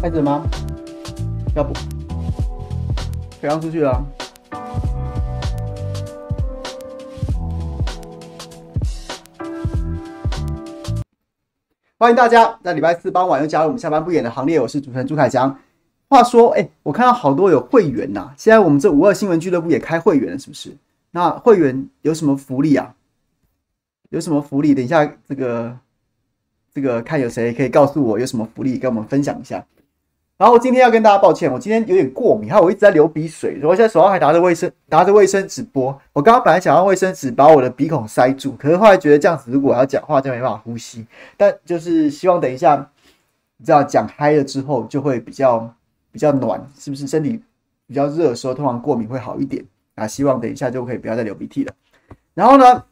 开始吗？要不，可以让出去了。欢迎大家在礼拜四傍晚又加入我们下班不演的行列。我是主持人朱凯翔。话说，哎，我看到好多有会员呐、啊，现在我们这五二新闻俱乐部也开会员了，是不是？那会员有什么福利啊？有什么福利？等一下，这个这个看有谁可以告诉我有什么福利，跟我们分享一下。然后今天要跟大家抱歉，我今天有点过敏，还有我一直在流鼻水，我现在手上还拿着卫生拿着卫生纸播。我刚刚本来想用卫生纸把我的鼻孔塞住，可是后来觉得这样子如果要讲话就没办法呼吸。但就是希望等一下，你知道讲嗨了之后就会比较比较暖，是不是？身体比较热的时候，通常过敏会好一点啊。希望等一下就可以不要再流鼻涕了。然后呢，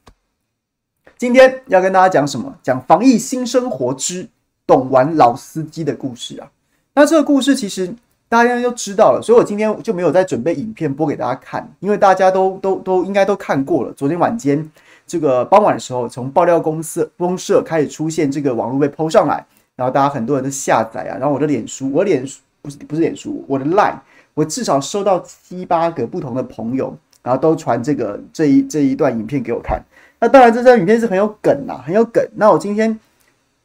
今天要跟大家讲什么？讲防疫新生活之懂玩老司机的故事啊。那这个故事其实大家都知道了，所以我今天就没有再准备影片播给大家看，因为大家都都都应该都看过了。昨天晚间这个傍晚的时候，从爆料公司公社开始出现这个网络被 PO 上来，然后大家很多人都下载啊，然后我的脸书，我脸书不是不是脸书，我的 Line，我至少收到七八个不同的朋友，然后都传这个这一这一段影片给我看。那当然这张影片是很有梗啊，很有梗。那我今天。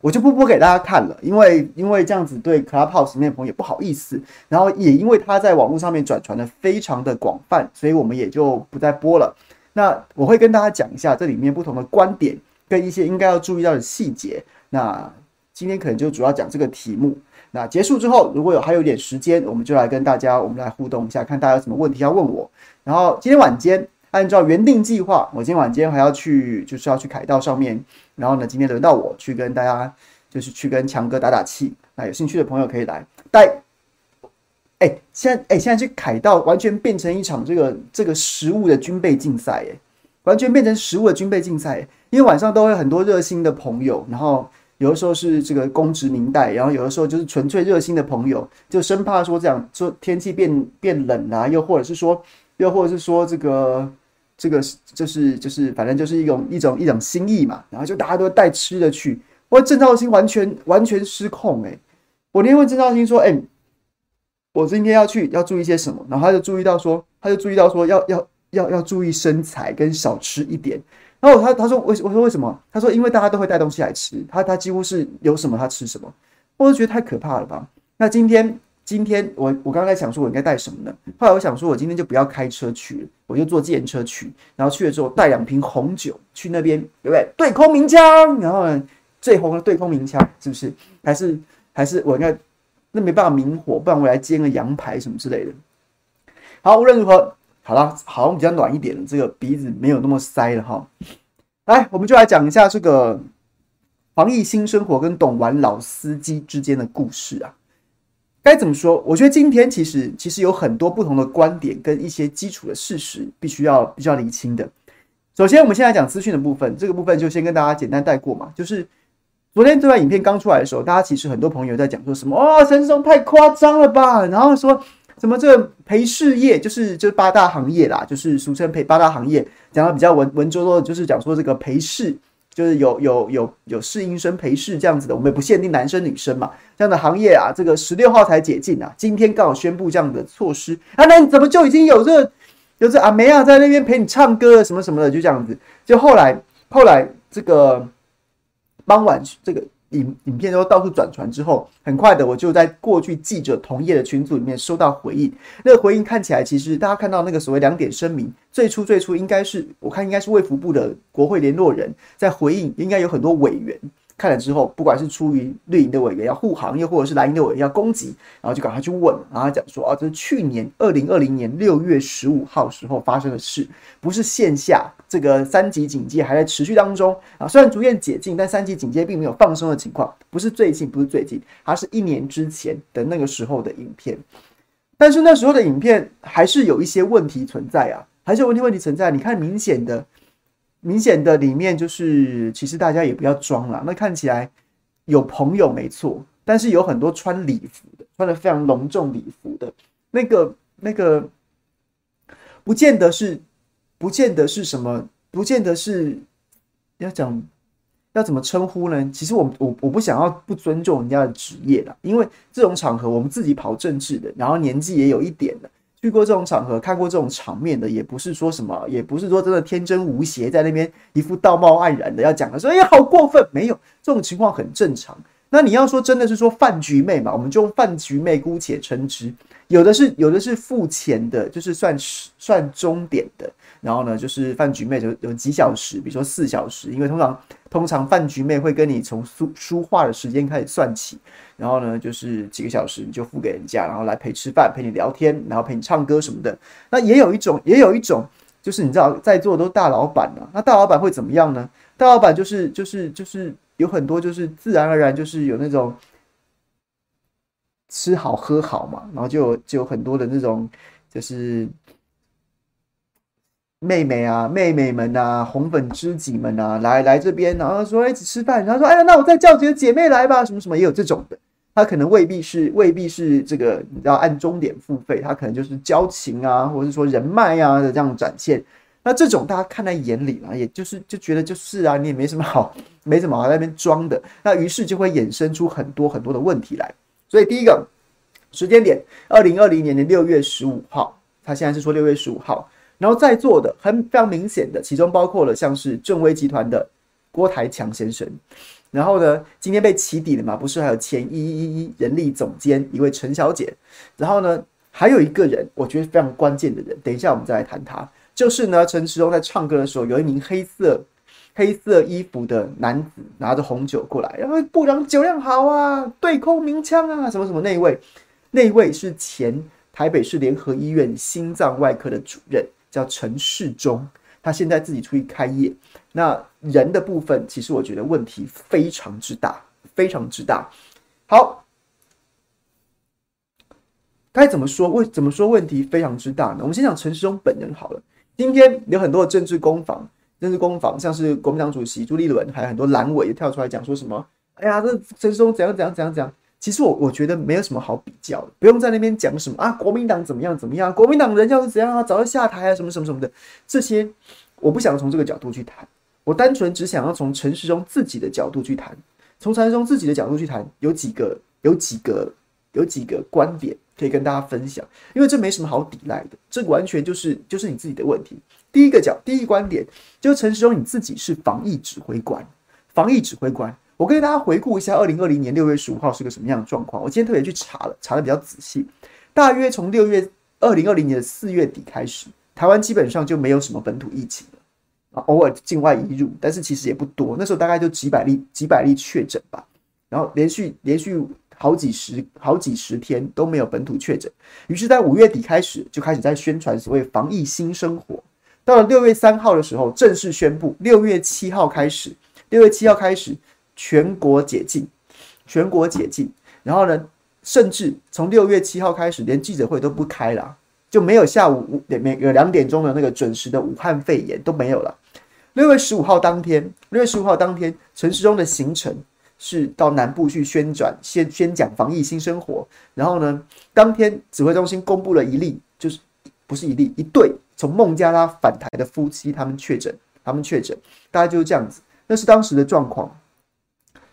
我就不播给大家看了，因为因为这样子对 Clubhouse 面朋友也不好意思，然后也因为他在网络上面转传的非常的广泛，所以我们也就不再播了。那我会跟大家讲一下这里面不同的观点跟一些应该要注意到的细节。那今天可能就主要讲这个题目。那结束之后，如果有还有点时间，我们就来跟大家我们来互动一下，看大家有什么问题要问我。然后今天晚间按照原定计划，我今天晚间还要去，就是要去凯道上面。然后呢，今天轮到我去跟大家，就是去跟强哥打打气。那有兴趣的朋友可以来带。哎，现在哎，现在去凯道完全变成一场这个这个食物的军备竞赛，哎，完全变成食物的军备竞赛。因为晚上都会很多热心的朋友，然后有的时候是这个公职民代，然后有的时候就是纯粹热心的朋友，就生怕说这样说天气变变冷啊，又或者是说，又或者是说这个。这个是就是就是反正就是一种一种一种心意嘛，然后就大家都带吃的去。我郑兆兴完全完全失控哎、我那天问郑兆兴说：“哎、我今天要去要注意些什么？”然后他就注意到说，他就注意到说要要要要注意身材跟少吃一点。然后他他说为我说为什么？他说因为大家都会带东西来吃，他他几乎是有什么他吃什么。我就觉得太可怕了吧？那今天。今天我我刚才想说，我应该带什么呢？后来我想说，我今天就不要开车去了，我就坐计程车去。然后去了之后，带两瓶红酒去那边，对不对？对空鸣枪，然后呢，最红的对空鸣枪，是不是？还是还是我应该那没办法明火，不然我来煎个羊排什么之类的。好，无论如何，好了，好像比较暖一点了，这个鼻子没有那么塞了哈。来，我们就来讲一下这个防疫新生活跟懂玩老司机之间的故事啊。该怎么说？我觉得今天其实其实有很多不同的观点跟一些基础的事实，必须要必须要厘清的。首先，我们现在讲资讯的部分，这个部分就先跟大家简单带过嘛。就是昨天这段影片刚出来的时候，大家其实很多朋友在讲说什么哦，陈时中太夸张了吧？然后说什么这个陪侍业，就是就是八大行业啦，就是俗称陪八大行业，讲的比较文文绉绉的，就是讲说这个陪侍。就是有有有有试音生陪侍这样子的，我们也不限定男生女生嘛，这样的行业啊，这个十六号才解禁啊，今天刚好宣布这样的措施啊，那你怎么就已经有这个有这阿梅啊在那边陪你唱歌什么什么的，就这样子，就后来后来这个傍晚这个。影影片都到处转传之后，很快的我就在过去记者同业的群组里面收到回应。那个回应看起来，其实大家看到那个所谓两点声明，最初最初应该是我看应该是卫福部的国会联络人在回应，应该有很多委员。看了之后，不管是出于绿营的委员要护航，又或者是蓝营的委员要攻击，然后就赶快去问，然后讲说啊，这是去年二零二零年六月十五号时候发生的事，不是线下这个三级警戒还在持续当中啊，虽然逐渐解禁，但三级警戒并没有放松的情况，不是最近，不是最近，它是一年之前的那个时候的影片，但是那时候的影片还是有一些问题存在啊，还是有问题问题存在，你看明显的。明显的里面就是，其实大家也不要装了。那看起来有朋友没错，但是有很多穿礼服的，穿的非常隆重礼服的，那个那个，不见得是，不见得是什么，不见得是要讲，要怎么称呼呢？其实我我我不想要不尊重人家的职业啦，因为这种场合我们自己跑政治的，然后年纪也有一点的，去过这种场合，看过这种场面的，也不是说什么，也不是说真的天真无邪，在那边一副道貌岸然的要讲的说，哎呀好过分，没有这种情况很正常。那你要说真的是说饭局妹嘛，我们就用饭局妹姑且称之。有的是有的是付钱的，就是算算终点的。然后呢，就是饭局妹就有几小时，比如说四小时，因为通常通常饭局妹会跟你从书书画的时间开始算起。然后呢，就是几个小时你就付给人家，然后来陪吃饭、陪你聊天，然后陪你唱歌什么的。那也有一种，也有一种，就是你知道在座都大老板啊，那大老板会怎么样呢？大老板就是就是就是。有很多就是自然而然就是有那种吃好喝好嘛，然后就有就有很多的那种就是妹妹啊、妹妹们啊、红粉知己们啊来来这边，然后说一起吃饭，然后说哎呀，那我再叫几个姐妹来吧，什么什么也有这种的。他可能未必是未必是这个你要按钟点付费，他可能就是交情啊，或者是说人脉啊的这样展现。那这种大家看在眼里嘛，也就是就觉得就是啊，你也没什么好，没什么好在那边装的。那于是就会衍生出很多很多的问题来。所以第一个时间点，二零二零年的六月十五号，他现在是说六月十五号。然后在座的很非常明显的，其中包括了像是正威集团的郭台强先生。然后呢，今天被起底了嘛，不是还有前一一一人力总监一位陈小姐。然后呢，还有一个人，我觉得非常关键的人，等一下我们再来谈他。就是呢，陈时中在唱歌的时候，有一名黑色黑色衣服的男子拿着红酒过来，然后部长酒量好啊，对空鸣枪啊，什么什么那位，那位是前台北市联合医院心脏外科的主任，叫陈世忠，他现在自己出去开业。那人的部分，其实我觉得问题非常之大，非常之大。好，该怎么说？为怎么说问题非常之大呢？我们先讲陈世忠本人好了。今天有很多的政治攻防，政治攻防，像是国民党主席朱立伦，还有很多蓝委也跳出来讲说什么？哎呀，这陈世忠怎样怎样怎样怎样？其实我我觉得没有什么好比较的，不用在那边讲什么啊，国民党怎么样怎么样，国民党人要是怎样啊，早就下台啊，什么什么什么的，这些我不想从这个角度去谈，我单纯只想要从陈时中自己的角度去谈，从陈时中自己的角度去谈，有几个，有几个，有几个观点。可以跟大家分享，因为这没什么好抵赖的，这完全就是就是你自己的问题。第一个角，第一个观点就陈时中你自己是防疫指挥官，防疫指挥官。我跟大家回顾一下，二零二零年六月十五号是个什么样的状况？我今天特别去查了，查得比较仔细。大约从六月二零二零年的四月底开始，台湾基本上就没有什么本土疫情了啊，偶尔境外移入，但是其实也不多。那时候大概就几百例，几百例确诊吧，然后连续连续。好几十好几十天都没有本土确诊，于是，在五月底开始就开始在宣传所谓防疫新生活。到了六月三号的时候，正式宣布，六月七号开始，六月七号开始全国解禁，全国解禁。然后呢，甚至从六月七号开始，连记者会都不开了，就没有下午五点每个两点钟的那个准时的武汉肺炎都没有了。六月十五号当天，六月十五号当天，陈时中的行程。是到南部去宣转、宣宣讲防疫新生活，然后呢，当天指挥中心公布了一例，就是不是一例，一对从孟加拉返台的夫妻，他们确诊，他们确诊，大概就是这样子。那是当时的状况，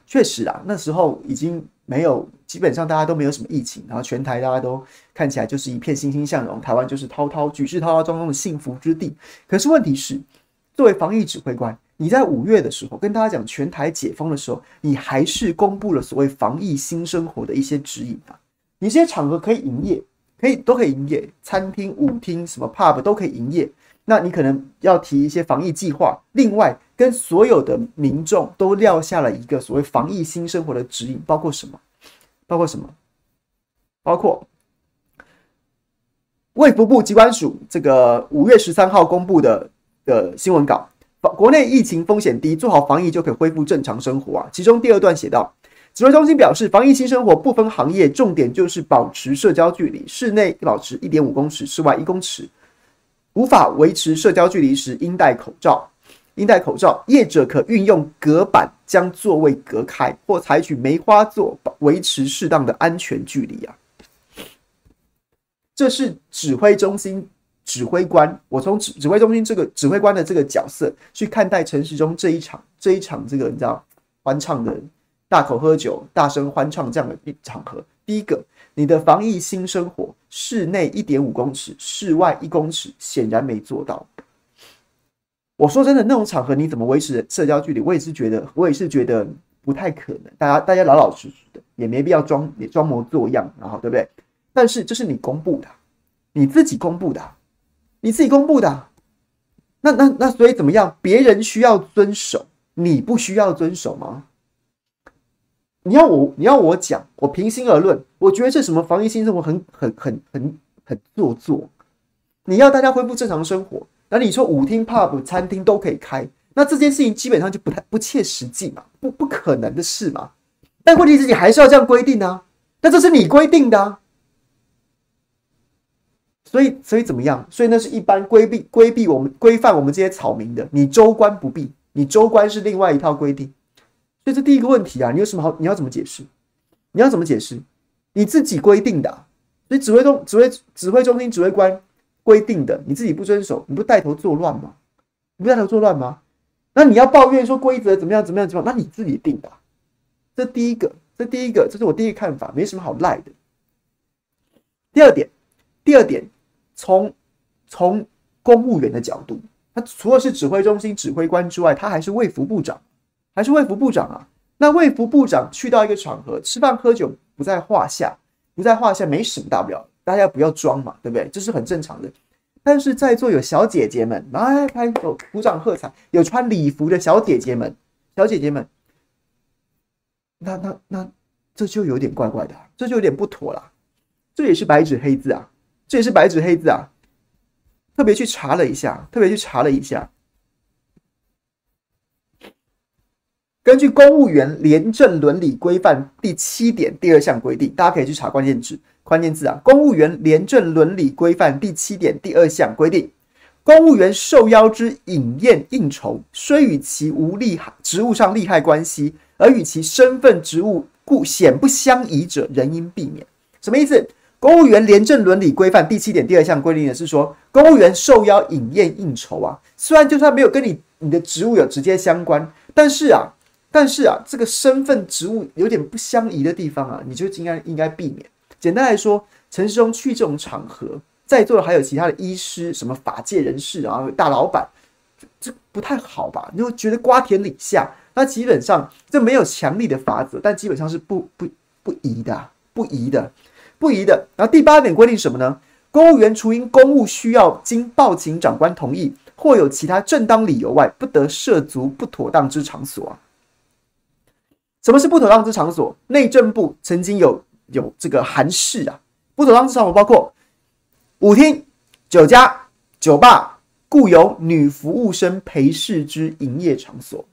确实啊，那时候已经没有，基本上大家都没有什么疫情，然后全台大家都看起来就是一片欣欣向荣，台湾就是滔滔举世滔滔庄庄的幸福之地。可是问题是，作为防疫指挥官。你在五月的时候跟大家讲全台解封的时候，你还是公布了所谓防疫新生活的一些指引啊。你这些场合可以营业，可以都可以营业，餐厅、舞厅、什么 pub 都可以营业。那你可能要提一些防疫计划，另外跟所有的民众都撂下了一个所谓防疫新生活的指引，包括什么？包括什么？包括卫福部机关署这个五月十三号公布的的新闻稿。国内疫情风险低，做好防疫就可以恢复正常生活啊。其中第二段写道，指挥中心表示，防疫新生活不分行业，重点就是保持社交距离，室内保持一点五公尺，室外一公尺。无法维持社交距离时，应戴口罩。应戴口罩，业者可运用隔板将座位隔开，或采取梅花座，维持适当的安全距离啊。这是指挥中心指挥官，我从指指挥中心这个指挥官的这个角色去看待陈时中这一场这一场这个你知道欢唱的大口喝酒、大声欢唱这样的一场合。第一个，你的防疫新生活，室内一点五公尺，室外一公尺，显然没做到。我说真的，那种场合你怎么维持社交距离？我也是觉得，我也是觉得不太可能。大家大家老老实实的，也没必要装装模作样，然后对不对？但是这是你公布的，你自己公布的。你自己公布的、那那那所以怎么样？别人需要遵守，你不需要遵守吗？你要我你要我讲，我平心而论，我觉得这什么防疫新生活很很很很很做作。你要大家恢复正常生活，那你说舞厅、pub、餐厅都可以开，那这件事情基本上就不太不切实际嘛，不不可能的事嘛。但问题是你还是要这样规定啊，那这是你规定的啊。所以，所以怎么样？所以那是一般规避、规避我们规范我们这些草民的。你州官不必，你州官是另外一套规定。所以这第一个问题啊，你有什么好？你要怎么解释？你要怎么解释？你自己规定的啊，所以指挥中、指挥、指挥中心指挥官规定的，你自己不遵守，你不带头作乱吗？你不带头作乱吗？那你要抱怨说规则怎么样、怎么样、怎么样？那你自己定的。这第一个，这第一个，这是我第一个看法，没什么好赖的。第二点，第二点。从从公务员的角度，他除了是指挥中心指挥官之外，他还是卫福部长，还是卫福部长啊。那卫福部长去到一个场合吃饭喝酒不在话下，不在话下，没什么大不了，大家不要装嘛，对不对？这是很正常的。但是在座有小姐姐们来拍手鼓掌喝彩，有穿礼服的小姐姐们，小姐姐们，那那那这就有点怪怪的，这就有点不妥了。这也是白纸黑字啊。这也是白纸黑字啊！特别去查了一下，特别去查了一下。根据《公务员廉政伦理规范》第七点第二项规定，大家可以去查关键字，关键字啊，《公务员廉政伦理规范》第七点第二项规定，公务员受邀之饮宴应酬，虽与其无利害职务上利害关系，而与其身份职务故显不相宜者，仍应避免。什么意思？公务员廉政伦理规范第七点第二项规定的是说，公务员受邀饮宴应酬啊，虽然就算没有跟你你的职务有直接相关，但是啊，但是啊，这个身份职务有点不相宜的地方啊，你就应该应该避免。简单来说，陈世忠去这种场合，在座的还有其他的医师、什么法界人士啊、大老板，这不太好吧？你会觉得瓜田李下，那基本上这没有强力的法则，但基本上是不不不宜的，不宜的。不宜的。然后第八点规定什么呢？公务员除因公务需要经报请长官同意，或有其他正当理由外，不得涉足不妥当之场所啊。什么是不妥当之场所？内政部曾经有有这个函释啊。不妥当之场所包括舞厅、酒家、酒吧，故有女服务生陪侍之营业场所，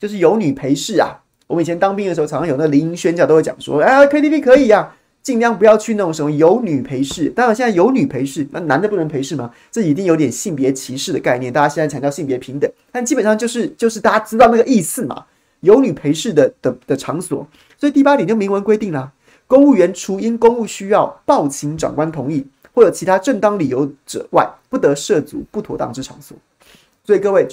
就是有女陪侍啊。我们以前当兵的时候，常常有那灵营宣教都会讲说，哎，KTV 可以呀、啊。尽量不要去那种什么有女陪侍，当然现在有女陪侍，那男的不能陪侍吗？这一定有点性别歧视的概念。大家现在强调性别平等，但基本上就是就是大家知道那个意思嘛。有女陪侍的的的场所，所以第八点就明文规定啦：公务员除因公务需要报请长官同意，或有其他正当理由者外，不得涉足不妥当之场所。所以各位，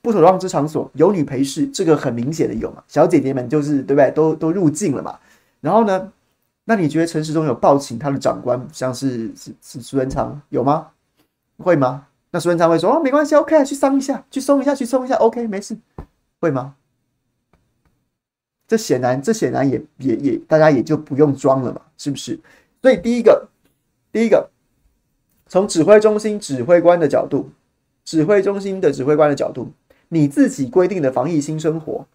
不妥当之场所有女陪侍，这个很明显的有嘛？小姐姐们就是对不对？都都入境了嘛？然后呢？那你觉得陈时中有报请他的长官，像是是是苏文昌有吗？会吗？那苏文昌会说哦，没关系，OK，去松一下，去松一下，去松一下，OK，没事，会吗？这显然，这显然也也也，大家也就不用装了嘛，是不是？所以第一个，第一个，从指挥中心指挥官的角度，指挥中心的指挥官的角度，你自己规定的防疫新生活，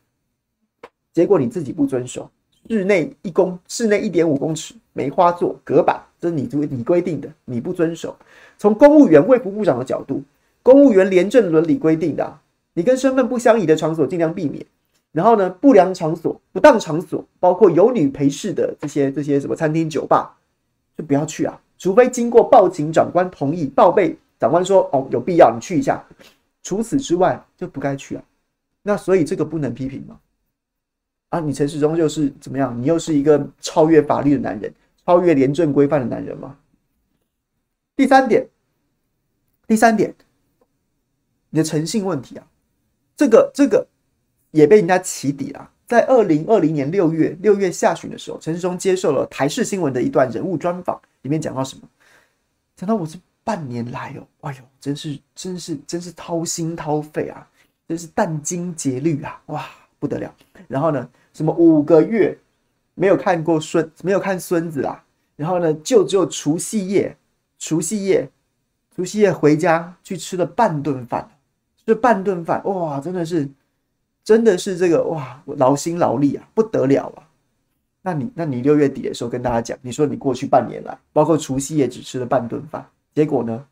结果你自己不遵守。室内一公，室内一点五公尺梅花座隔板，这是你规你规定的，你不遵守。从公务员卫福部长的角度，公务员廉政伦理规定的，你跟身份不相宜的场所尽量避免。然后呢，不良场所、不当场所，包括有女陪侍的这些这些什么餐厅、酒吧，就不要去啊，除非经过报警长官同意，报备长官说哦有必要，你去一下。除此之外就不该去啊。那所以这个不能批评吗？啊，你陈世忠就是怎么样？你又是一个超越法律的男人，超越廉政规范的男人吗？第三点，第三点，你的诚信问题啊，这个这个也被人家起底了。在二零二零年六月六月下旬的时候，陈世忠接受了台视新闻的一段人物专访，里面讲到什么？讲到我这半年来哦，哎呦，真是真是真是掏心掏肺啊，真是殚精竭虑啊，哇，不得了。然后呢，什么五个月没有看过孙，没有看孙子啊。然后呢，就只有除夕夜，除夕夜，除夕夜回家去吃了半顿饭，这半顿饭，哇，真的是。真的是这个哇，劳心劳力啊，不得了啊！那你那你六月底的时候跟大家讲，你说你过去半年来，包括除夕也只吃了半顿饭，结果呢？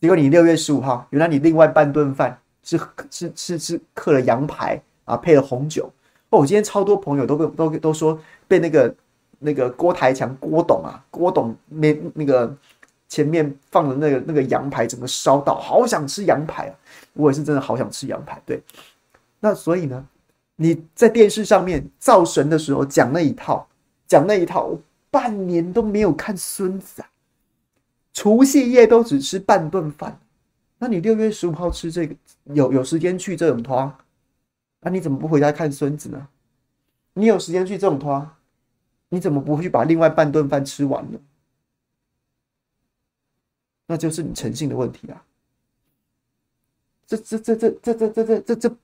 结果你六月十五号，原来你另外半顿饭是是是是刻了羊排啊，配了红酒。哦，我今天超多朋友都被都都说被那个那个郭台强郭董啊，郭董那那个前面放的那个那个羊排整个烧到，好想吃羊排啊！我也是真的好想吃羊排，对。那所以呢，你在电视上面造神的时候讲那一套，讲那一套，我半年都没有看孙子啊，除夕夜都只吃半顿饭，那你六月十五号吃这个有有时间去这种摊，那你怎么不回家看孙子呢？你有时间去这种摊，你怎么不去把另外半顿饭吃完呢？那就是你诚信的问题啊！这这这这这这这这这这。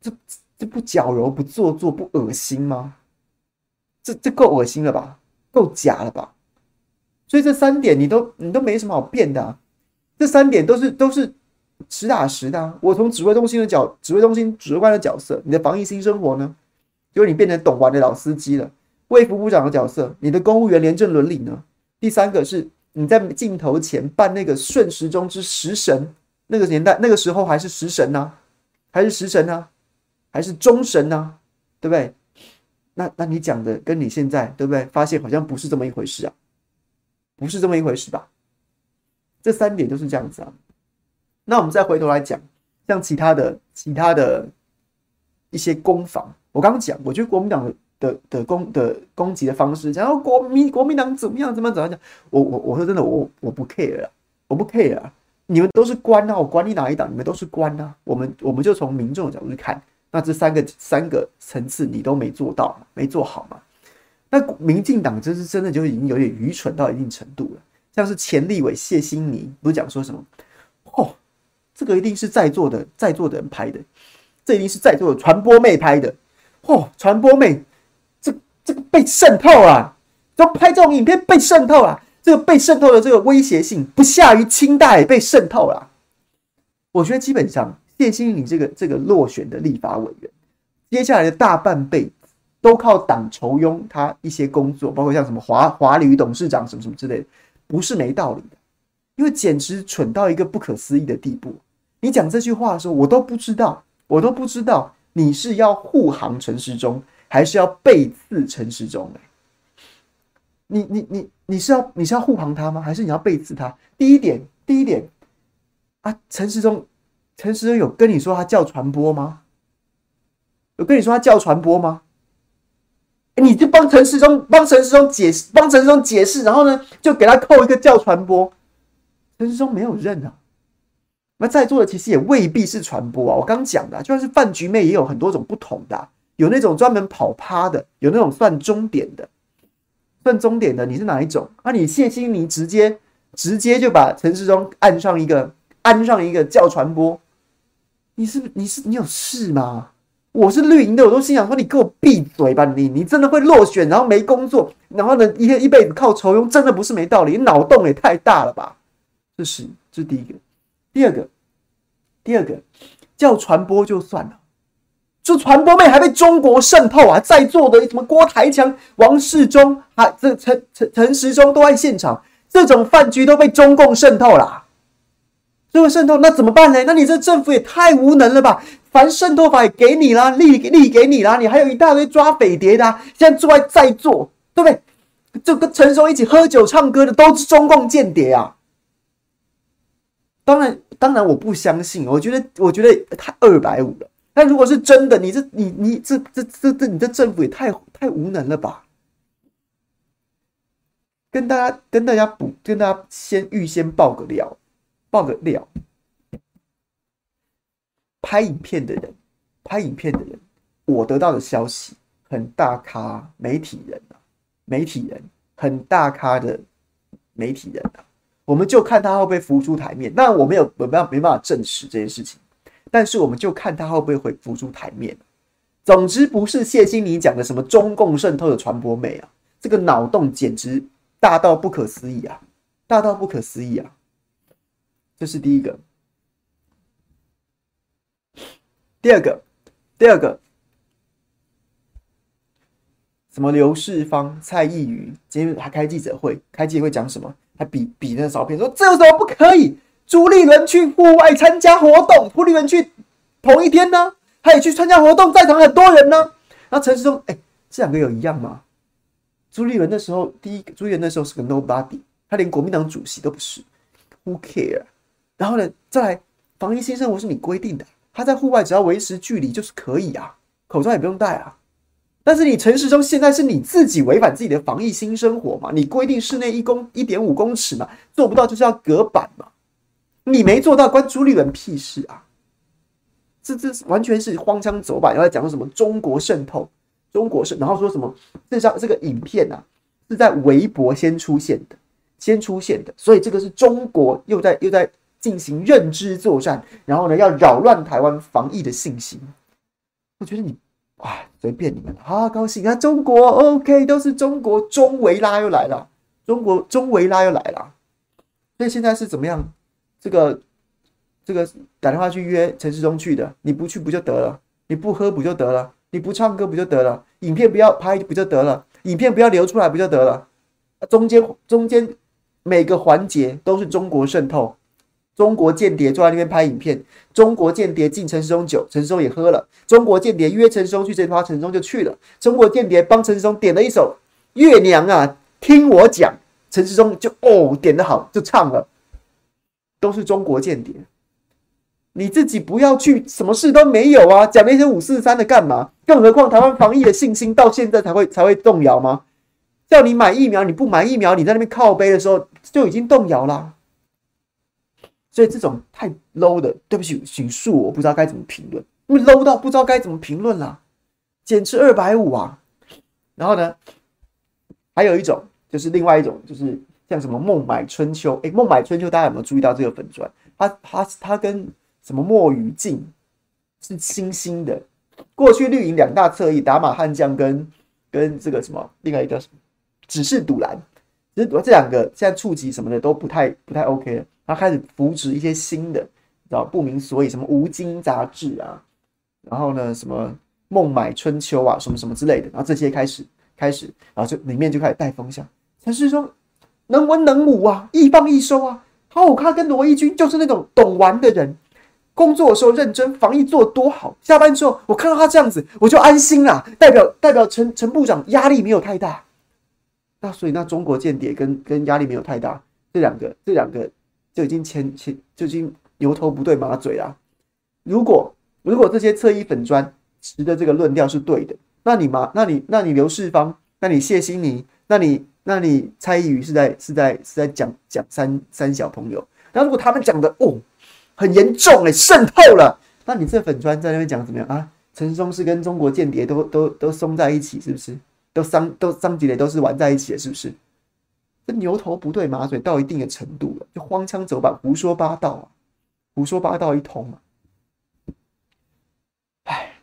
这这不矫揉不做作不恶心吗？这这够恶心了吧？够假了吧？所以这三点你都你都没什么好辩的啊，这三点都是都是实打实的啊。我从指挥中心的角指挥中心指挥官的角色，你的防疫新生活呢？结果你变成懂玩的老司机了。卫福部长的角色，你的公务员廉政伦理呢？第三个是你在镜头前扮那个顺时钟之食神，那个年代那个时候还是食神呢？还是食神呢？还是忠神呢、对不对？那那你讲的跟你现在对不对？发现好像不是这么一回事啊，不是这么一回事吧？这三点就是这样子啊。那我们再回头来讲，像其他的其他的一些攻防，我刚刚讲，我觉得国民党的的攻的攻击的方式，讲到国民国民党怎么样怎么样怎么样，我我我说真的，我我不 care 啊，我不 care 啊。你们都是官啊，我管你哪一党，你们都是官啊。我们我们就从民众的角度去看。那这三个三个层次你都没做到，没做好嘛？那民进党这是真的就已经有点愚蠢到一定程度了。像是前立委谢欣霓不是讲说什么？哦，这个一定是在座的在座的人拍的，这一定是在座的传播妹拍的。哦，传播妹，这这个被渗透啊！都拍这种影片被渗透啊！这个被渗透的这个威胁性不下于清代被渗透了。我觉得基本上。谢欣霓这个这个落选的立法委员，接下来的大半辈子都靠党酬庸他一些工作，包括像什么华华旅董事长什么什么之类的，不是没道理的，因为简直蠢到一个不可思议的地步。你讲这句话的时候，我都不知道，我都不知道你是要护航陈时中，还是要背刺陈时中？你你你你是要你是要护航他吗？还是你要背刺他？第一点，第一点啊，陈时中。陈时中有跟你说他叫传播吗？有跟你说他叫传播吗？你就帮陈时中帮陈时中解释，帮陈时中解释，然后呢，就给他扣一个叫传播。陈时中没有认啊。那在座的其实也未必是传播啊。我刚讲的，就算是饭局妹也有很多种不同的、有那种专门跑趴的，有那种算终点的，算终点的，你是哪一种？啊，你谢欣霓直接直接就把陈时中按上一个安上一个叫传播。你是你是你有事吗？我是绿营的，我都心想说，你给我闭嘴吧！你你真的会落选，然后没工作，然后呢一一辈子靠酬庸，真的不是没道理。你脑洞也太大了吧！这是这是第一个，第二个，第二个叫传播就算了，这传播妹还被中国渗透啊！在座的什么郭台强、王世忠，还这陈陈陈时中都在现场，这种饭局都被中共渗透了。这个渗透那怎么办呢？那你这政府也太无能了吧！反渗透法也给你啦，力力给你啦，你还有一大堆抓匪谍的、现在坐在在座，对不对？就跟陈松一起喝酒唱歌的都是中共间谍啊！当然，当然我不相信，我觉得我觉得太二百五了。但如果是真的，你这你你这这这这你这政府也太太无能了吧！跟大家跟大家补，跟大家先预先爆个料。爆个料，拍影片的人，拍影片的人，我得到的消息，很大咖媒体人啊，媒体人很大咖的媒体人啊，我们就看他会不会浮出台面。那我没有，没办，没办法证实这件事情，但是我们就看他会不会会浮出台面。总之，不是谢欣霓讲的什么中共渗透的传播美啊，这个脑洞简直大到不可思议啊，大到不可思议啊！这是第一个。第二个，第二个，什么刘世芳、蔡易余今天还开记者会，开记者会讲什么？还比比那个照片，说这有什么不可以？朱立伦去户外参加活动，朱立伦去同一天呢，他也去参加活动，在场很多人呢。然后陈时中，哎，这两个有一样吗？朱立伦那时候，第一个，朱立伦那时候是个 nobody，他连国民党主席都不是，who care？然后呢，再来，防疫新生活是你规定的。他在户外只要维持距离就是可以啊，口罩也不用戴啊。但是你陈时中现在是你自己违反自己的防疫新生活嘛？你规定室内一公一点五公尺嘛，做不到就是要隔板嘛。你没做到，关朱立伦屁事啊！这这完全是荒腔走板，要在讲什么中国渗透，中国渗，然后说什么这张这个影片啊是在微博先出现的，先出现的，所以这个是中国又在又在。进行认知作战，然后呢，要扰乱台湾防疫的信心。我觉得你，哇，随便你们，好高兴啊！中国 OK，都是中国，中维拉又来了，中国中维拉又来了。所以现在是怎么样？这个这个打电话去约陈时中去的，你不去不就得了？你不喝不就得了？你不唱歌不就得了？影片不要拍不就得了？影片不要流出来不就得了？中间中间每个环节都是中国渗透。中国间谍坐在那边拍影片，中国间谍敬陈时中酒，陈时中也喝了。中国间谍约陈时中去这趴，陈时中就去了。中国间谍帮陈时中点了一首《月娘》啊，听我讲，陈世忠就哦点得好，就唱了。都是中国间谍，你自己不要去，什么事都没有啊，讲那些五四三的干嘛？更何况台湾防疫的信心到现在才会才会动摇吗？叫你买疫苗，你不买疫苗，你在那边靠背的时候就已经动摇了。所以这种太 low 的，对不起，请恕我不知道该怎么评论，因为 low 到不知道该怎么评论了，减至二百五啊。然后呢，还有一种就是另外一种，就是像什么孟买春秋，哎，孟买春秋大家有没有注意到这个粉专？他他他跟什么墨鱼镜是新兴的，过去绿营两大侧翼打马汉将跟跟这个什么另外一个什么只是赌蓝，其实这两个现在触及什么的都不太不太 OK 了。他开始扶植一些新的，知道不明所以，什么吴京杂志啊，然后呢，什么孟买春秋啊，什么什么之类的，然后这些开始开始，然后就里面就开始带风向。陈时中能文能武啊，易放易收啊。好，我他跟罗一军就是那种懂玩的人，工作的时候认真，防疫做得多好，下班之后我看到他这样子，我就安心啦，代表代表陈陈部长压力没有太大。那所以那中国间谍跟跟压力没有太大，这两个这两个。就已经前前就已经牛头不对马嘴啊！如果如果这些侧翼粉砖持的这个论调是对的，那你嘛，那你那你刘世芳，那你谢欣霓，那你那你蔡易余是在是在是在讲讲三三小朋友。那如果他们讲的哦很严重哎、渗透了，那你这粉砖在那边讲怎么样啊？陈松是跟中国间谍都都都松在一起，是不是？都桑都桑吉磊都是玩在一起的，是不是？这牛头不对马嘴到一定的程度了，就荒腔走板、胡说八道啊，胡说八道一通啊！哎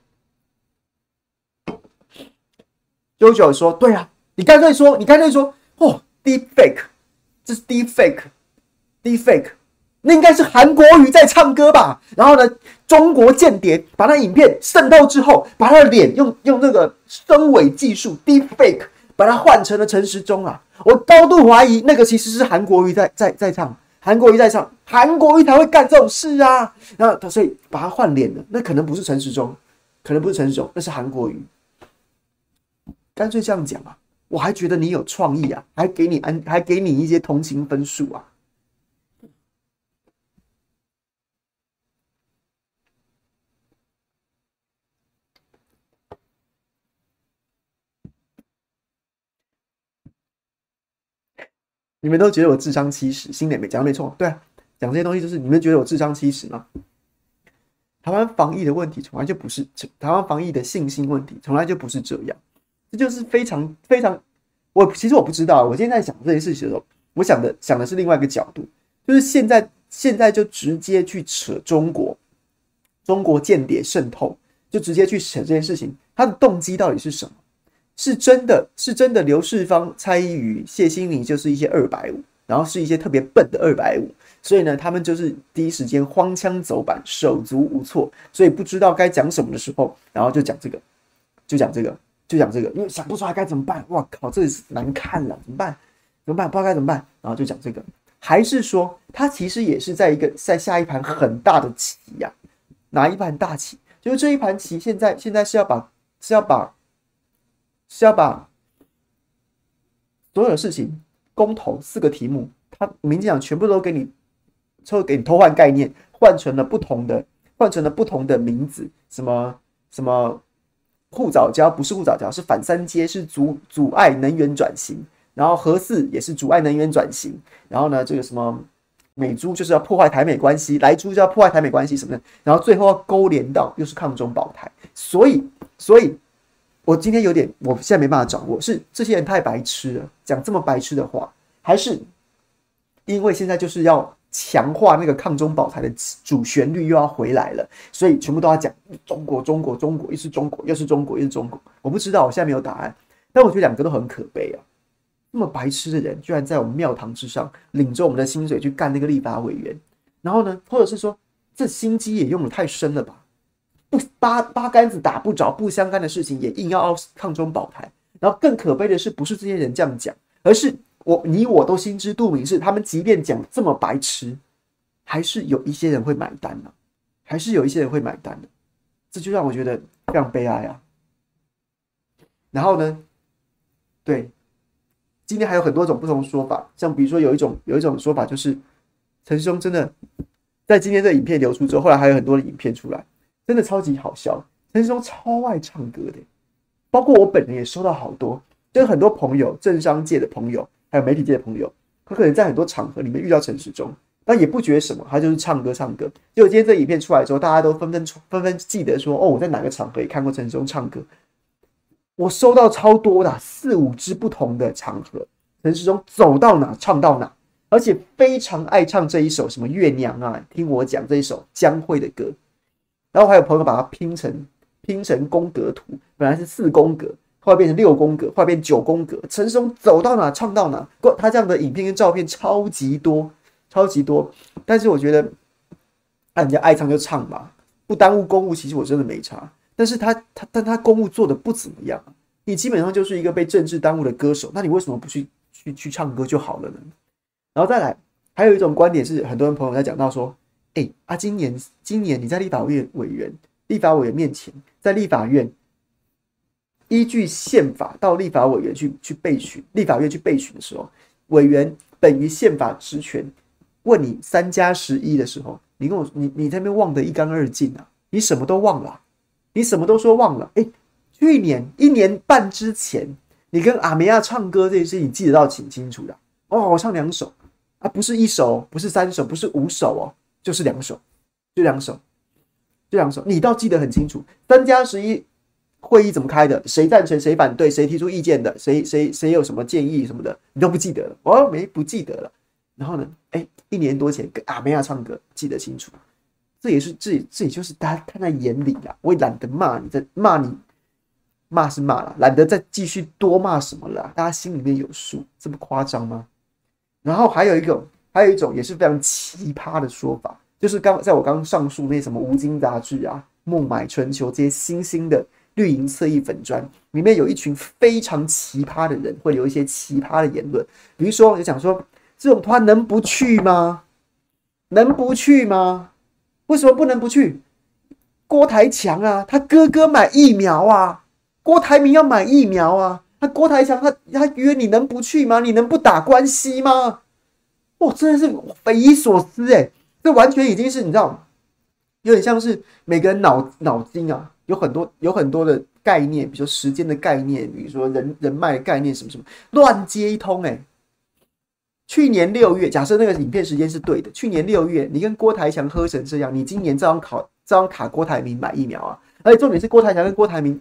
，JoJo 说：“对啊，你干脆说，你干脆说，哦，Deep Fake，这是 Deep Fake，Deep Fake，那应该是韩国瑜在唱歌吧？然后呢，中国间谍把那影片渗透之后，把他的脸用用那个深伪技术 Deep Fake。”把它换成了陈时中啊！我高度怀疑那个其实是韩国瑜在在在唱，韩国瑜在唱，韩国瑜才会干这种事啊！然后他所以把他换脸了，那可能不是陈时中，可能不是陈时中，那是韩国瑜。干脆这样讲啊，我还觉得你有创意啊，还给你安，还给你一些同情分数啊。你们都觉得我智商七十，心里没讲没错，对啊，讲这些东西就是你们觉得我智商七十吗？台湾防疫的问题从来就不是台湾防疫的信心问题，从来就不是这样。这就是非常非常，我其实我不知道，我今天在想这件事情的时候，我想的想的是另外一个角度，就是现在现在就直接去扯中国，中国间谍渗透，就直接去扯这件事情，他的动机到底是什么？是真的是真的刘世芳、蔡依瑜、谢欣霓就是一些二百五，然后是一些特别笨的二百五，所以呢，他们就是第一时间荒腔走板，手足无措，所以不知道该讲什么的时候，然后就讲这个，就讲这个。就讲这个，因为想不出来该怎么办。哇靠，这是难看了，怎么办？怎么办？不知道该怎么办。然后就讲这个，还是说他其实也是在一个在下一盘很大的棋呀、啊？哪一盘大棋？就是这一盘棋，现在现在是要把是要把是要把所有的事情公投四个题目，他民进党全部都给你，抽给你偷换概念，换成了不同的，换成了不同的名字，什么什么。护藻礁不是护藻礁，是反三阶，是阻阻碍能源转型。然后核四也是阻碍能源转型。然后呢，这个什么美猪就是要破坏台美关系，莱猪就要破坏台美关系什么的。然后最后要勾连到又是抗中保台。所以，所以我今天有点，我现在没办法掌握，是这些人太白痴了，讲这么白痴的话，还是因为现在就是要。强化那个抗中保台的主旋律又要回来了，所以全部都要讲中国，中国，中国，又是中国，又是中国，又是中国。我不知道，我现在没有答案。但我觉得两个都很可悲啊！那么白痴的人，居然在我们庙堂之上领着我们的薪水去干那个立法委员，然后呢，或者是说这心机也用的太深了吧？八八竿子打不着，不相干的事情也硬要抗中保台。然后更可悲的是，不是这些人这样讲，而是。我你我都心知肚明，是他们即便讲这么白痴，还是有一些人会买单的，还是有一些人会买单的，这就让我觉得非常悲哀啊。然后呢，对，今天还有很多种不同说法，像比如说有一种有一种说法就是陈时中真的在今天这影片流出之后，后来还有很多的影片出来，真的超级好笑。陈时中超爱唱歌的，包括我本人也收到好多，就是很多朋友，政商界的朋友。还有媒体界的朋友，他可能在很多场合里面遇到陈时中，但也不觉得什么，他就是唱歌唱歌。结果今天这影片出来之后，大家都纷纷纷纷记得说：“哦，我在哪个场合也看过陈时中唱歌。”我收到超多的四五支不同的场合，陈时中走到哪唱到哪，而且非常爱唱这一首什么月娘啊，听我讲这一首江蕙的歌。然后还有朋友把它拼成拼成宫格图，本来是四宫格。后来变成六宫格，后来变九宫格。陈松走到哪唱到哪，他这样的影片跟照片超级多，超级多。但是我觉得，按人家爱唱就唱吧，不耽误公务。其实我真的没差。但是他他但他公务做的不怎么样，你基本上就是一个被政治耽误的歌手。那你为什么不去去去唱歌就好了呢？然后再来，还有一种观点是，很多人朋友在讲到说，哎啊，今年今年你在立法院委员、立法委员面前，在立法院。依据宪法到立法委员去去备询，立法院去备询的时候，委员本于宪法职权，问你三加十一的时候，你跟我你你在那边忘得一干二净啊！你什么都忘了，你什么都说忘了。哎，去年一年半之前，你跟阿梅亚唱歌这件事，你记得到挺清楚的哦。我唱两首啊，不是一首，不是三首，不是五首哦，就是两首，就两首，就两首，你倒记得很清楚。三加十一。会议怎么开的？谁赞成？谁反对？谁提出意见的？谁谁谁有什么建议什么的？你都不记得了？哦，没不记得了。然后呢？哎，一年多前跟阿梅亚唱歌，记得清楚。这也是这也这也就是大家看在眼里啦。我也懒得骂你，再骂你，骂是骂了，懒得再继续多骂什么了。大家心里面有数，这么夸张吗？然后还有一个，还有一种也是非常奇葩的说法，就是刚在我刚上述那什么吴京杂志啊、孟买春秋这些新兴的。绿营侧翼粉专里面有一群非常奇葩的人，会有一些奇葩的言论，比如说就讲说这种团能不去吗？能不去吗？为什么不能不去？郭台强啊，他哥哥买疫苗啊，郭台铭要买疫苗啊，他郭台强他他约你能不去吗？你能不打关系吗？哦，真的是匪夷所思哎，这完全已经是你知道，有点像是每个人脑脑筋啊。有很多有很多的概念，比如说时间的概念，比如说人人脉的概念，什么什么乱接一通哎、去年六月，假设那个影片时间是对的，去年六月你跟郭台强喝成这样，你今年照样考照样卡郭台铭买疫苗啊。而且重点是郭台强跟郭台铭，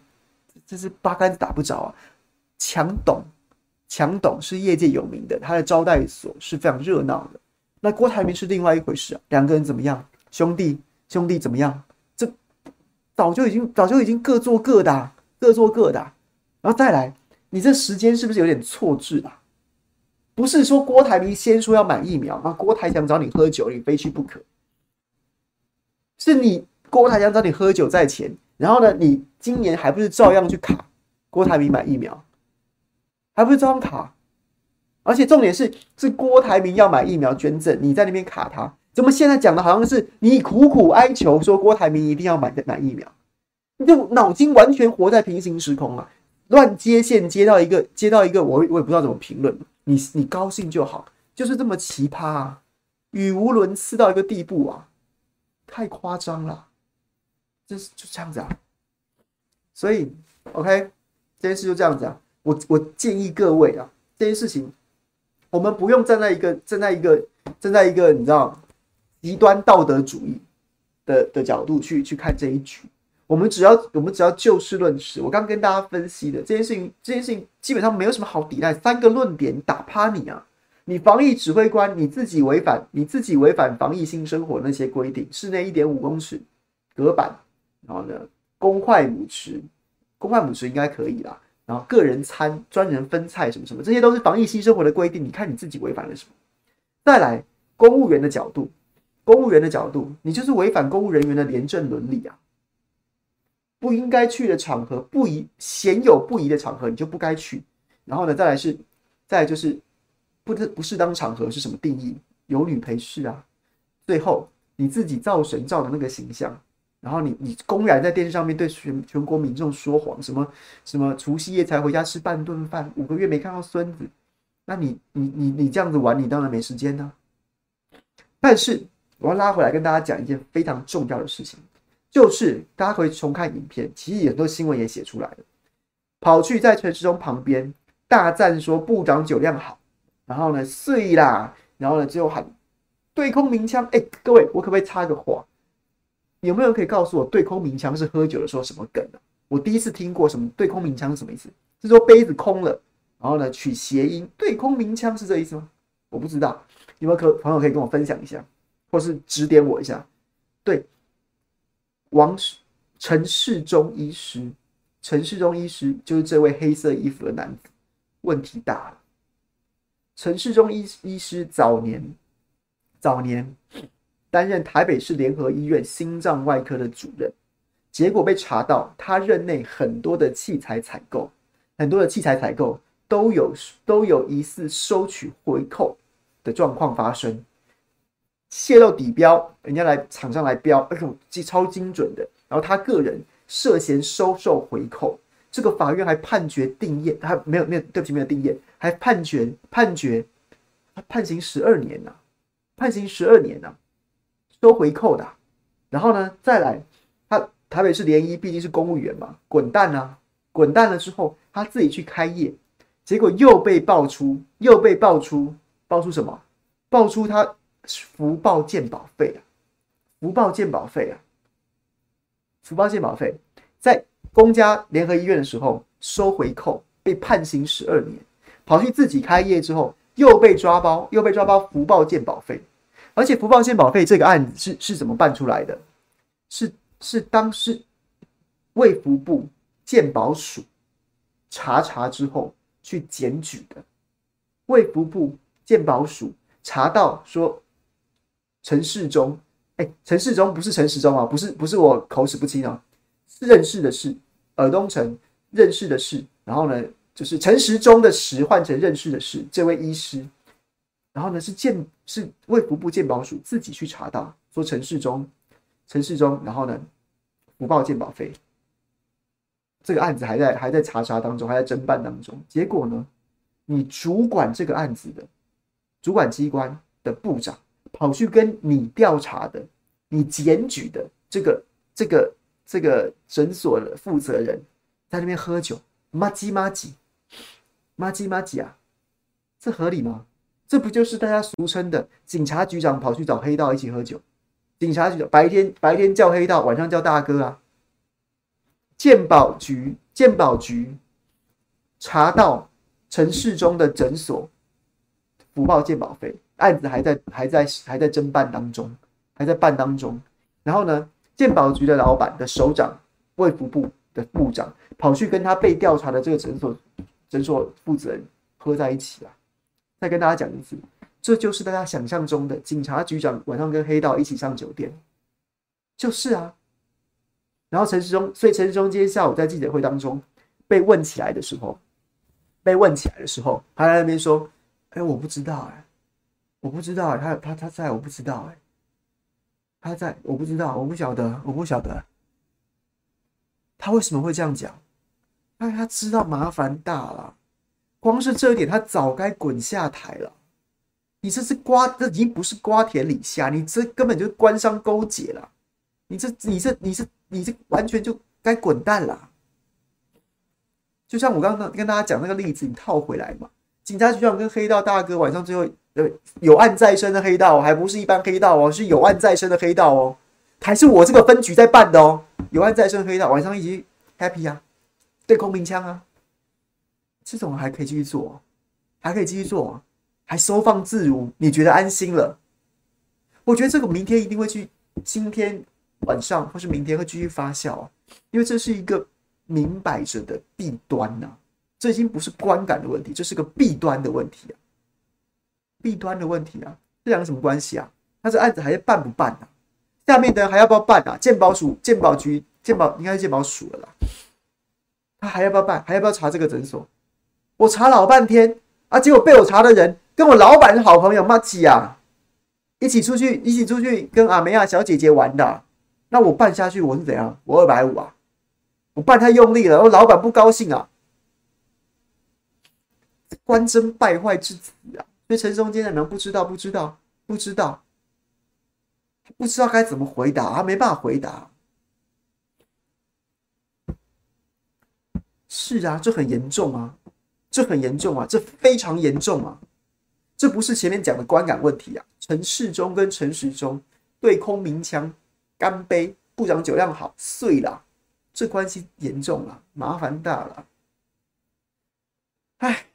这是八竿子打不着啊。强懂，强董是业界有名的，他的招待所是非常热闹的。那郭台铭是另外一回事啊，两个人怎么样？兄弟，兄弟怎么样？这早就已经早就已经各做各的，各做各的。然后再来，你这时间是不是有点错置啊？不是说郭台铭先说要买疫苗，那郭台强找你喝酒，你非去不可。是你郭台强找你喝酒在前，然后呢，你今年还不是照样去卡郭台铭买疫苗，还不是照样卡？而且重点是，是郭台铭要买疫苗捐赠，你在那边卡他，怎么现在讲的好像是你苦苦哀求说郭台铭一定要买买疫苗，你就脑筋完全活在平行时空啊！乱接线接到一个接到一个，我我也不知道怎么评论，你你高兴就好，就是这么奇葩啊，语无伦次到一个地步啊，太夸张了，就是就这样子啊，所以 OK，这件事就这样子啊，我我建议各位啊，这件事情。我们不用站在一个站在一个站在一个你知道极端道德主义的的角度去去看这一局，我们只要我们只要就事论事。我刚跟大家分析的这件事情，这件事情基本上没有什么好抵赖，三个论点打趴你啊！你防疫指挥官你自己违反你自己违反防疫新生活那些规定，室内一点五公尺隔板，然后呢公筷母匙，公筷母匙应该可以啦。然后个人餐、专人分菜什么什么，这些都是防疫新生活的规定。你看你自己违反了什么？再来，公务员的角度，公务员的角度，你就是违反公务人员的廉政伦理啊！不应该去的场合，不宜鲜有不宜的场合，你就不该去。然后呢，再来是，再来就是不不适当场合是什么定义？有女陪侍啊！最后你自己造神造的那个形象。然后你你公然在电视上面对全全国民众说谎，什么什么除夕夜才回家吃半顿饭，五个月没看到孙子，那你你你你这样子玩，你当然没时间呢、但是我要拉回来跟大家讲一件非常重要的事情，就是大家可以重看影片，其实很多新闻也写出来了，跑去在陈时中旁边大赞说部长酒量好，然后呢碎啦，然后呢最后喊对空鸣枪，哎，各位我可不可以插个话？有没有人可以告诉我，对空鸣枪是喝酒的时候什么梗呢？我第一次听过什么对空鸣枪是什么意思？是说杯子空了，然后呢取谐音，对空鸣枪是这意思吗？我不知道，有没有可朋友可以跟我分享一下，或是指点我一下？对，王陈世忠医师，陈世忠医师就是这位黑色衣服的男子，问题大了。陈世忠医医师早年，早年。担任台北市联合医院心脏外科的主任，结果被查到他任内很多的器材采购，很多的器材采购都有都有疑似收取回扣的状况发生，泄露底标，人家来厂商来标，而且超精准的，然后他个人涉嫌收受回扣，这个法院还判决定谳，还没有没有对不起没有定谳，还判决判决他判刑十二年呐、判刑十二年呐、收回扣的，然后呢，再来，他台北市联医毕竟是公务员嘛，滚蛋啊，滚蛋了之后，他自己去开业，结果又被爆出，又被爆出，爆出什么？爆出他福报鉴保费啊，福报鉴保费啊，福报鉴保费，在公家联合医院的时候收回扣，被判刑十二年，跑去自己开业之后，又被抓包，又被抓包福报鉴保费。而且福报健保费这个案子是是怎么办出来的？是是当时卫福部健保署查查之后去检举的。卫福部健保署查到说陈世忠，哎，陈世忠不是陈时忠啊，不是不是我口齿不清啊，是认识的是尔东城认识的是，然后呢就是陈时中的时换成认识的是这位医师。然后呢，是健是卫福部健保署自己去查到，说陈世忠，陈世忠，然后呢，不报健保费，这个案子还在还在查查当中，还在侦办当中。结果呢，你主管这个案子的主管机关的部长跑去跟你调查的、你检举的这个这个这个诊所的负责人，在那边喝酒，麻吉麻吉，麻吉麻吉啊，这合理吗？这不就是大家俗称的警察局长跑去找黑道一起喝酒？警察局长白天白天叫黑道，晚上叫大哥啊。鉴宝局鉴宝局查到城市中的诊所不报鉴保费，案子还在还在还在侦办当中，还在办当中。然后呢，鉴宝局的老板的首长卫福部的部长跑去跟他被调查的这个诊所诊所负责人喝在一起啊。再跟大家讲一次，这就是大家想象中的警察局长晚上跟黑道一起上酒店，就是啊。然后陈世忠，所以陈世忠今天下午在记者会当中被问起来的时候，被问起来的时候，他在那边说：“哎，我不知道，哎，我不知道，哎，他他他在，我不知道，哎，他在，我不知道，我不晓得，我不晓得，他为什么会这样讲？哎，他知道麻烦大了。”光是这一点，他早该滚下台了。你这是瓜，这已经不是瓜田李下，你这根本就是官商勾结了。你这，你这，你这，你这完全就该滚蛋了。就像我刚刚跟大家讲那个例子，你套回来嘛。警察局长跟黑道大哥晚上最后呃有案在身的黑道，还不是一般黑道哦，是有案在身的黑道哦，还是我这个分局在办的哦。有案在身的黑道晚上一起 happy 啊，对空鸣枪啊。这种还可以继续做，还可以继续做，还收放自如，你觉得安心了？我觉得这个明天一定会去，今天晚上或是明天会继续发酵，因为这是一个明摆着的弊端呐，这已经不是观感的问题，这是个弊端的问题啊，弊端的问题啊，这两个什么关系啊？他这案子还要办不办啊？下面的人还要不要办啊？健保署、健保局、健保应该是健保署了啦，他还要不要办？还要不要查这个诊所？我查老半天啊，结果被我查的人跟我老板是好朋友麻吉啊，一起出去，一起出去跟阿梅亚小姐姐玩的。那我办下去，我是怎样？我二百五啊，我办太用力了，我老板不高兴啊，官真败坏之子啊！所以陈松坚能不知道？不知道？不知道？不知道该怎么回答？他没办法回答。是啊，这很严重啊。这很严重啊！这非常严重啊！这不是前面讲的观感问题啊！陈世忠跟陈时中对空鸣枪，干杯！部长酒量好，碎了，这关系严重了，麻烦大了。哎，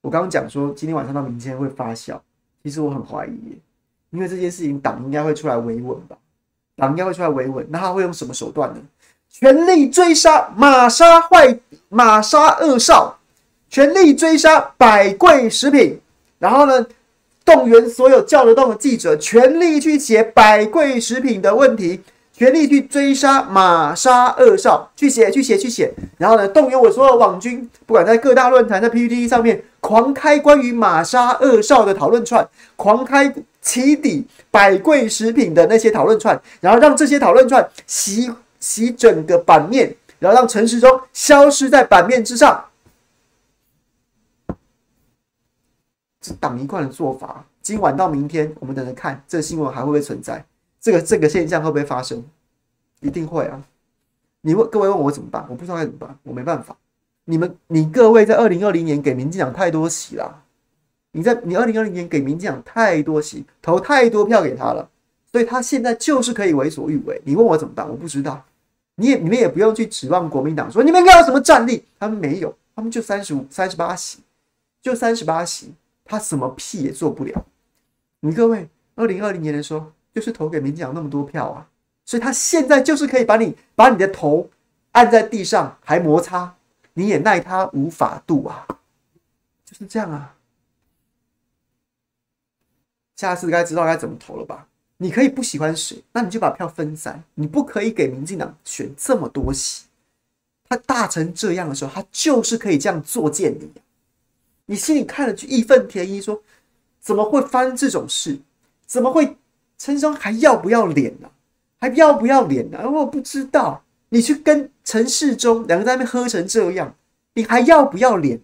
我刚刚讲说今天晚上到明天会发酵，其实我很怀疑，因为这件事情党应该会出来维稳吧？党应该会出来维稳，那他会用什么手段呢？全力追杀玛莎坏玛莎二少，全力追杀百贵食品，然后呢，动员所有叫得动的记者，全力去写百贵食品的问题，全力去追杀玛莎二少，去写去写去写，然后呢，动员我所有网军，不管在各大论坛、在 PPT 上面狂开关于玛莎二少的讨论串，狂开起底百贵食品的那些讨论串，然后让这些讨论串袭。洗整个版面，然后让陈时中消失在版面之上，这党一贯的做法。今晚到明天，我们等着看这个新闻还会不会存在，这个这个现象会不会发生？一定会啊！你问各位问我怎么办？我不知道该怎么办，我没办法。你们你各位在二零二零年给民进党太多席了，你在你二零二零年给民进党太多席，投太多票给他了，所以他现在就是可以为所欲为。你问我怎么办？我不知道。你也你们也不用去指望国民党说你们应该有什么战力，他们没有，他们就三十五、三十八席，就三十八席，他什么屁也做不了。你各位，二零二零年的时候就是投给民进党那么多票啊，所以他现在就是可以把你把你的头按在地上还摩擦，你也奈他无法度啊，就是这样啊。下次该知道该怎么投了吧？你可以不喜欢谁，那你就把票分散。你不可以给民进党选这么多席。他大成这样的时候，他就是可以这样作践你。你心里看了就义愤填膺，说怎么会发生这种事？怎么会陈时中还要不要脸呢、还要不要脸呢、我不知道。你去跟陈世忠两个在那边喝成这样，你还要不要脸？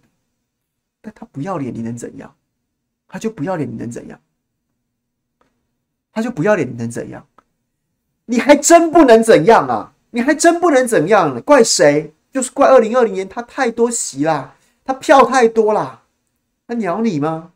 但他不要脸，你能怎样？他就不要脸，你能怎样？他就不要脸，你能怎样？你还真不能怎样啊！你还真不能怎样？怪谁？就是怪二零二零年他太多席啦，他票太多啦，他鸟你吗？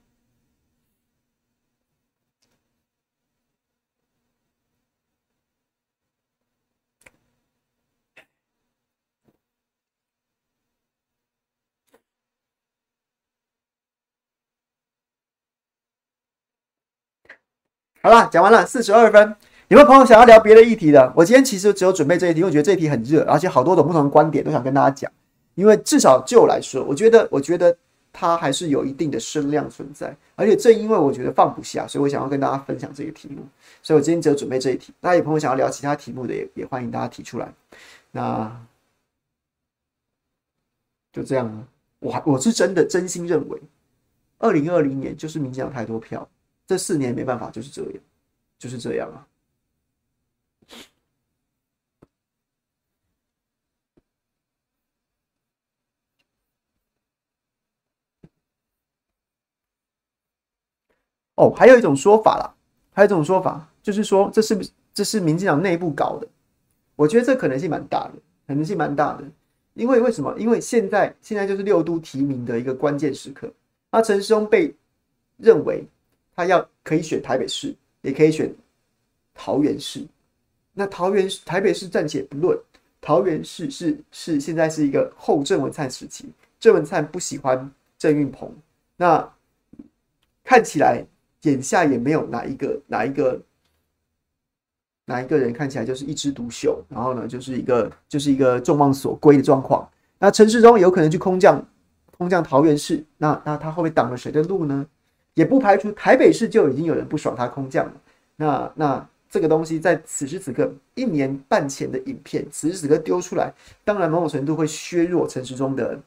好了，讲完了，四十二分。有没有朋友想要聊别的议题的？我今天其实只有准备这一题，因为我觉得这一题很热，而且好多种不同的观点都想跟大家讲。因为至少就我来说，我觉得，我觉得它还是有一定的声量存在。而且正因为我觉得放不下，所以我想要跟大家分享这个题目。所以我今天只有准备这一题。那有朋友想要聊其他题目的也，也欢迎大家提出来。那就这样了。我还我是真的真心认为，二零二零年就是民进党太多票，这四年没办法，就是这样，就是这样啊。哦，还有一种说法啦，还有一种说法，就是说这是不是这是民进党内部搞的？我觉得这可能性蛮大的，可能性蛮大的。因为为什么？因为现在现在就是六都提名的一个关键时刻。那陈时中被认为他要可以选台北市，也可以选桃园市。那桃园、台北市暂且不论，桃园市是是现在是一个后郑文灿时期，郑文灿不喜欢郑运鹏，那看起来。眼下也没有哪一个哪一个哪一个人看起来就是一枝独秀，然后呢，就是一个就是一个众望所归的状况。那陈时中有可能去空降空降桃园市，那那他会不会挡了谁的路呢？也不排除台北市就已经有人不爽他空降了。那那这个东西在此时此刻一年半前的影片，此时此刻丢出来，当然某种程度会削弱陈时中的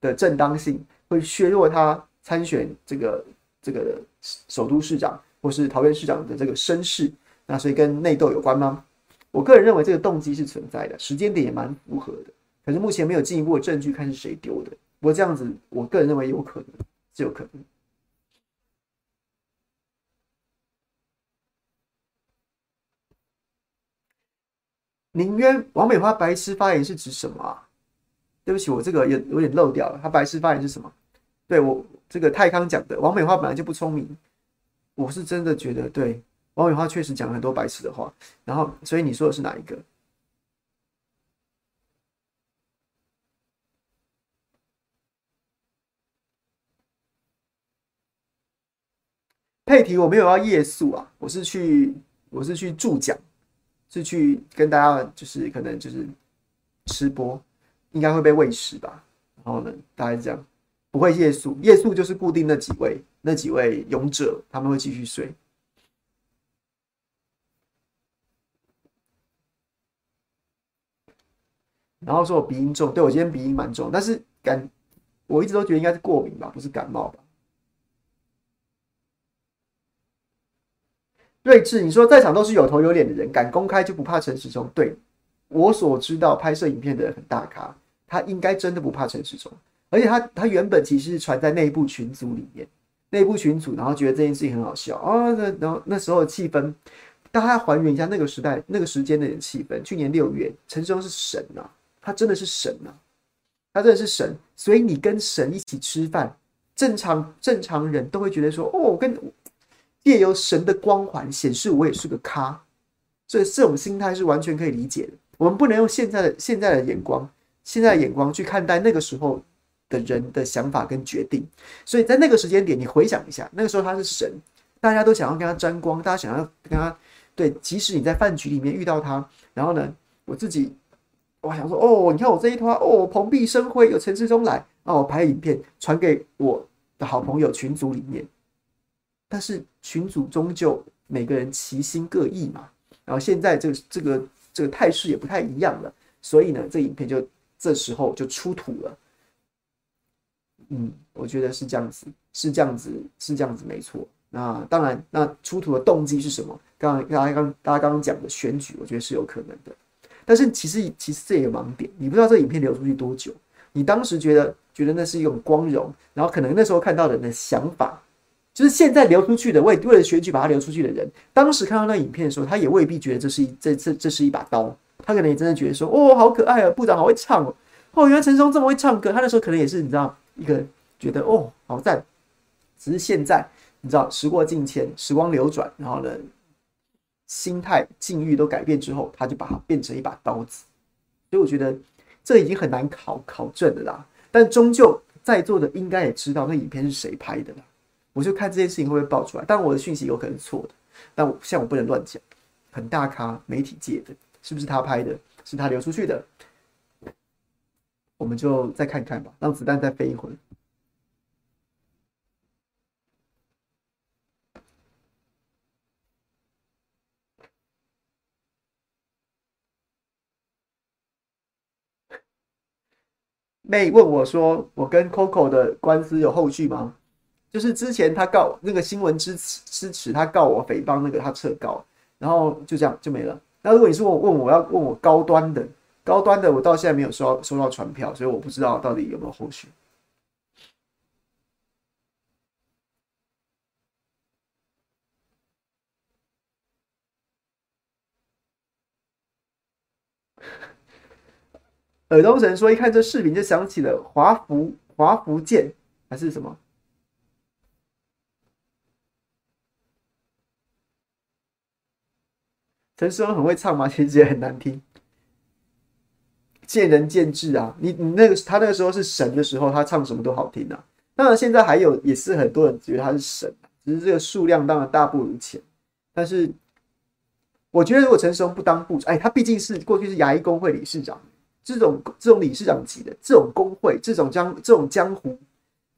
的正当性，会削弱他参选这个。这个首都市长或是桃园市长的这个声势，那所以跟内斗有关吗？我个人认为这个动机是存在的，时间点也蛮符合的。可是目前没有进一步的证据，看是谁丢的。不过这样子，我个人认为有可能，是有可能。宁渊王美花白痴发言是指什么啊？对不起，我这个有有点漏掉了。他白痴发言是什么？对我。这个泰康讲的王美花本来就不聪明，我是真的觉得对王美花确实讲了很多白痴的话，然后所以你说的是哪一个？配题我没有要夜宿啊，我是去我是去助讲，是去跟大家就是可能就是吃播，应该会被喂食吧，然后呢大概这样。不会夜宿，夜宿就是固定那几位，那几位勇者，他们会继续睡。然后说我鼻音重，对，我今天鼻音蛮重，但是感我一直都觉得应该是过敏吧，不是感冒吧？睿智，你说在场都是有头有脸的人，敢公开就不怕陈时中？对，我所知道拍摄影片的人很大咖，他应该真的不怕陈时中。而且他他原本其实是传在内部群组里面，内部群组，然后觉得这件事情很好笑啊，那然后那时候的气氛，大家还原一下那个时代那个时间的气氛。去年六月，陈时中是神呐、啊，他真的是神呐、啊，他真的是神。所以你跟神一起吃饭，正常正常人都会觉得说，哦，我跟借由神的光环显示我也是个咖，所以这种心态是完全可以理解的。我们不能用现在的现在的眼光，现在的眼光去看待那个时候。的人的想法跟决定，所以在那个时间点，你回想一下，那个时候他是神，大家都想要跟他沾光，大家想要跟他对，即使你在饭局里面遇到他，然后呢，我自己我想说，哦，你看我这一团，哦，蓬荜生辉，有陈时中来，啊，我拍影片传给我的好朋友群组里面，但是群组终究每个人其心各异嘛，然后现在这这个这个态势也不太一样了，所以呢，这影片就这时候就出土了。嗯，我觉得是这样子，是这样子，是这样子，没错。那当然，那出土的动机是什么？刚刚大家刚大家刚刚讲的选举，我觉得是有可能的。但是其实其实这也有盲点，你不知道这影片流出去多久。你当时觉得觉得那是一种光荣，然后可能那时候看到人的想法，就是现在流出去的为为了选举把它流出去的人，当时看到那影片的时候，他也未必觉得这是一这这这是一把刀，他可能也真的觉得说，哦，好可爱啊，部长好会唱哦，哦，原来陈松这么会唱歌，他那时候可能也是你知道。一个觉得哦，好赞，只是现在你知道时过境迁，时光流转，然后呢，心态境遇都改变之后，他就把它变成一把刀子。所以我觉得这已经很难考考证的啦。但终究在座的应该也知道那影片是谁拍的啦。我就看这件事情会不会爆出来，但我的讯息有可能是错的。但我像我不能乱讲，很大咖媒体界的，是不是他拍的？是他流出去的？我们就再看看吧，让子弹再飞一会儿。妹问我说：“我跟 Coco 的官司有后续吗？”就是之前他告那个新闻支持支持他告我诽谤那个他撤告，然后就这样就没了。那如果你说我问我要问我高端的高端的，我到现在没有收到收到传票，所以我不知道到底有没有后续。耳东神说：“一看这视频就想起了华福华福建还是什么？陈时中很会唱吗？其实也很难听，见仁见智啊。你你那个他那个时候是神的时候，他唱什么都好听啊。当然现在还有也是很多人觉得他是神，只是这个数量当然大不如前。但是我觉得如果陈时中不当部长，哎，他毕竟是过去是牙医工会理事长。”这种这种理事长级的这种工会，这种江这种江湖，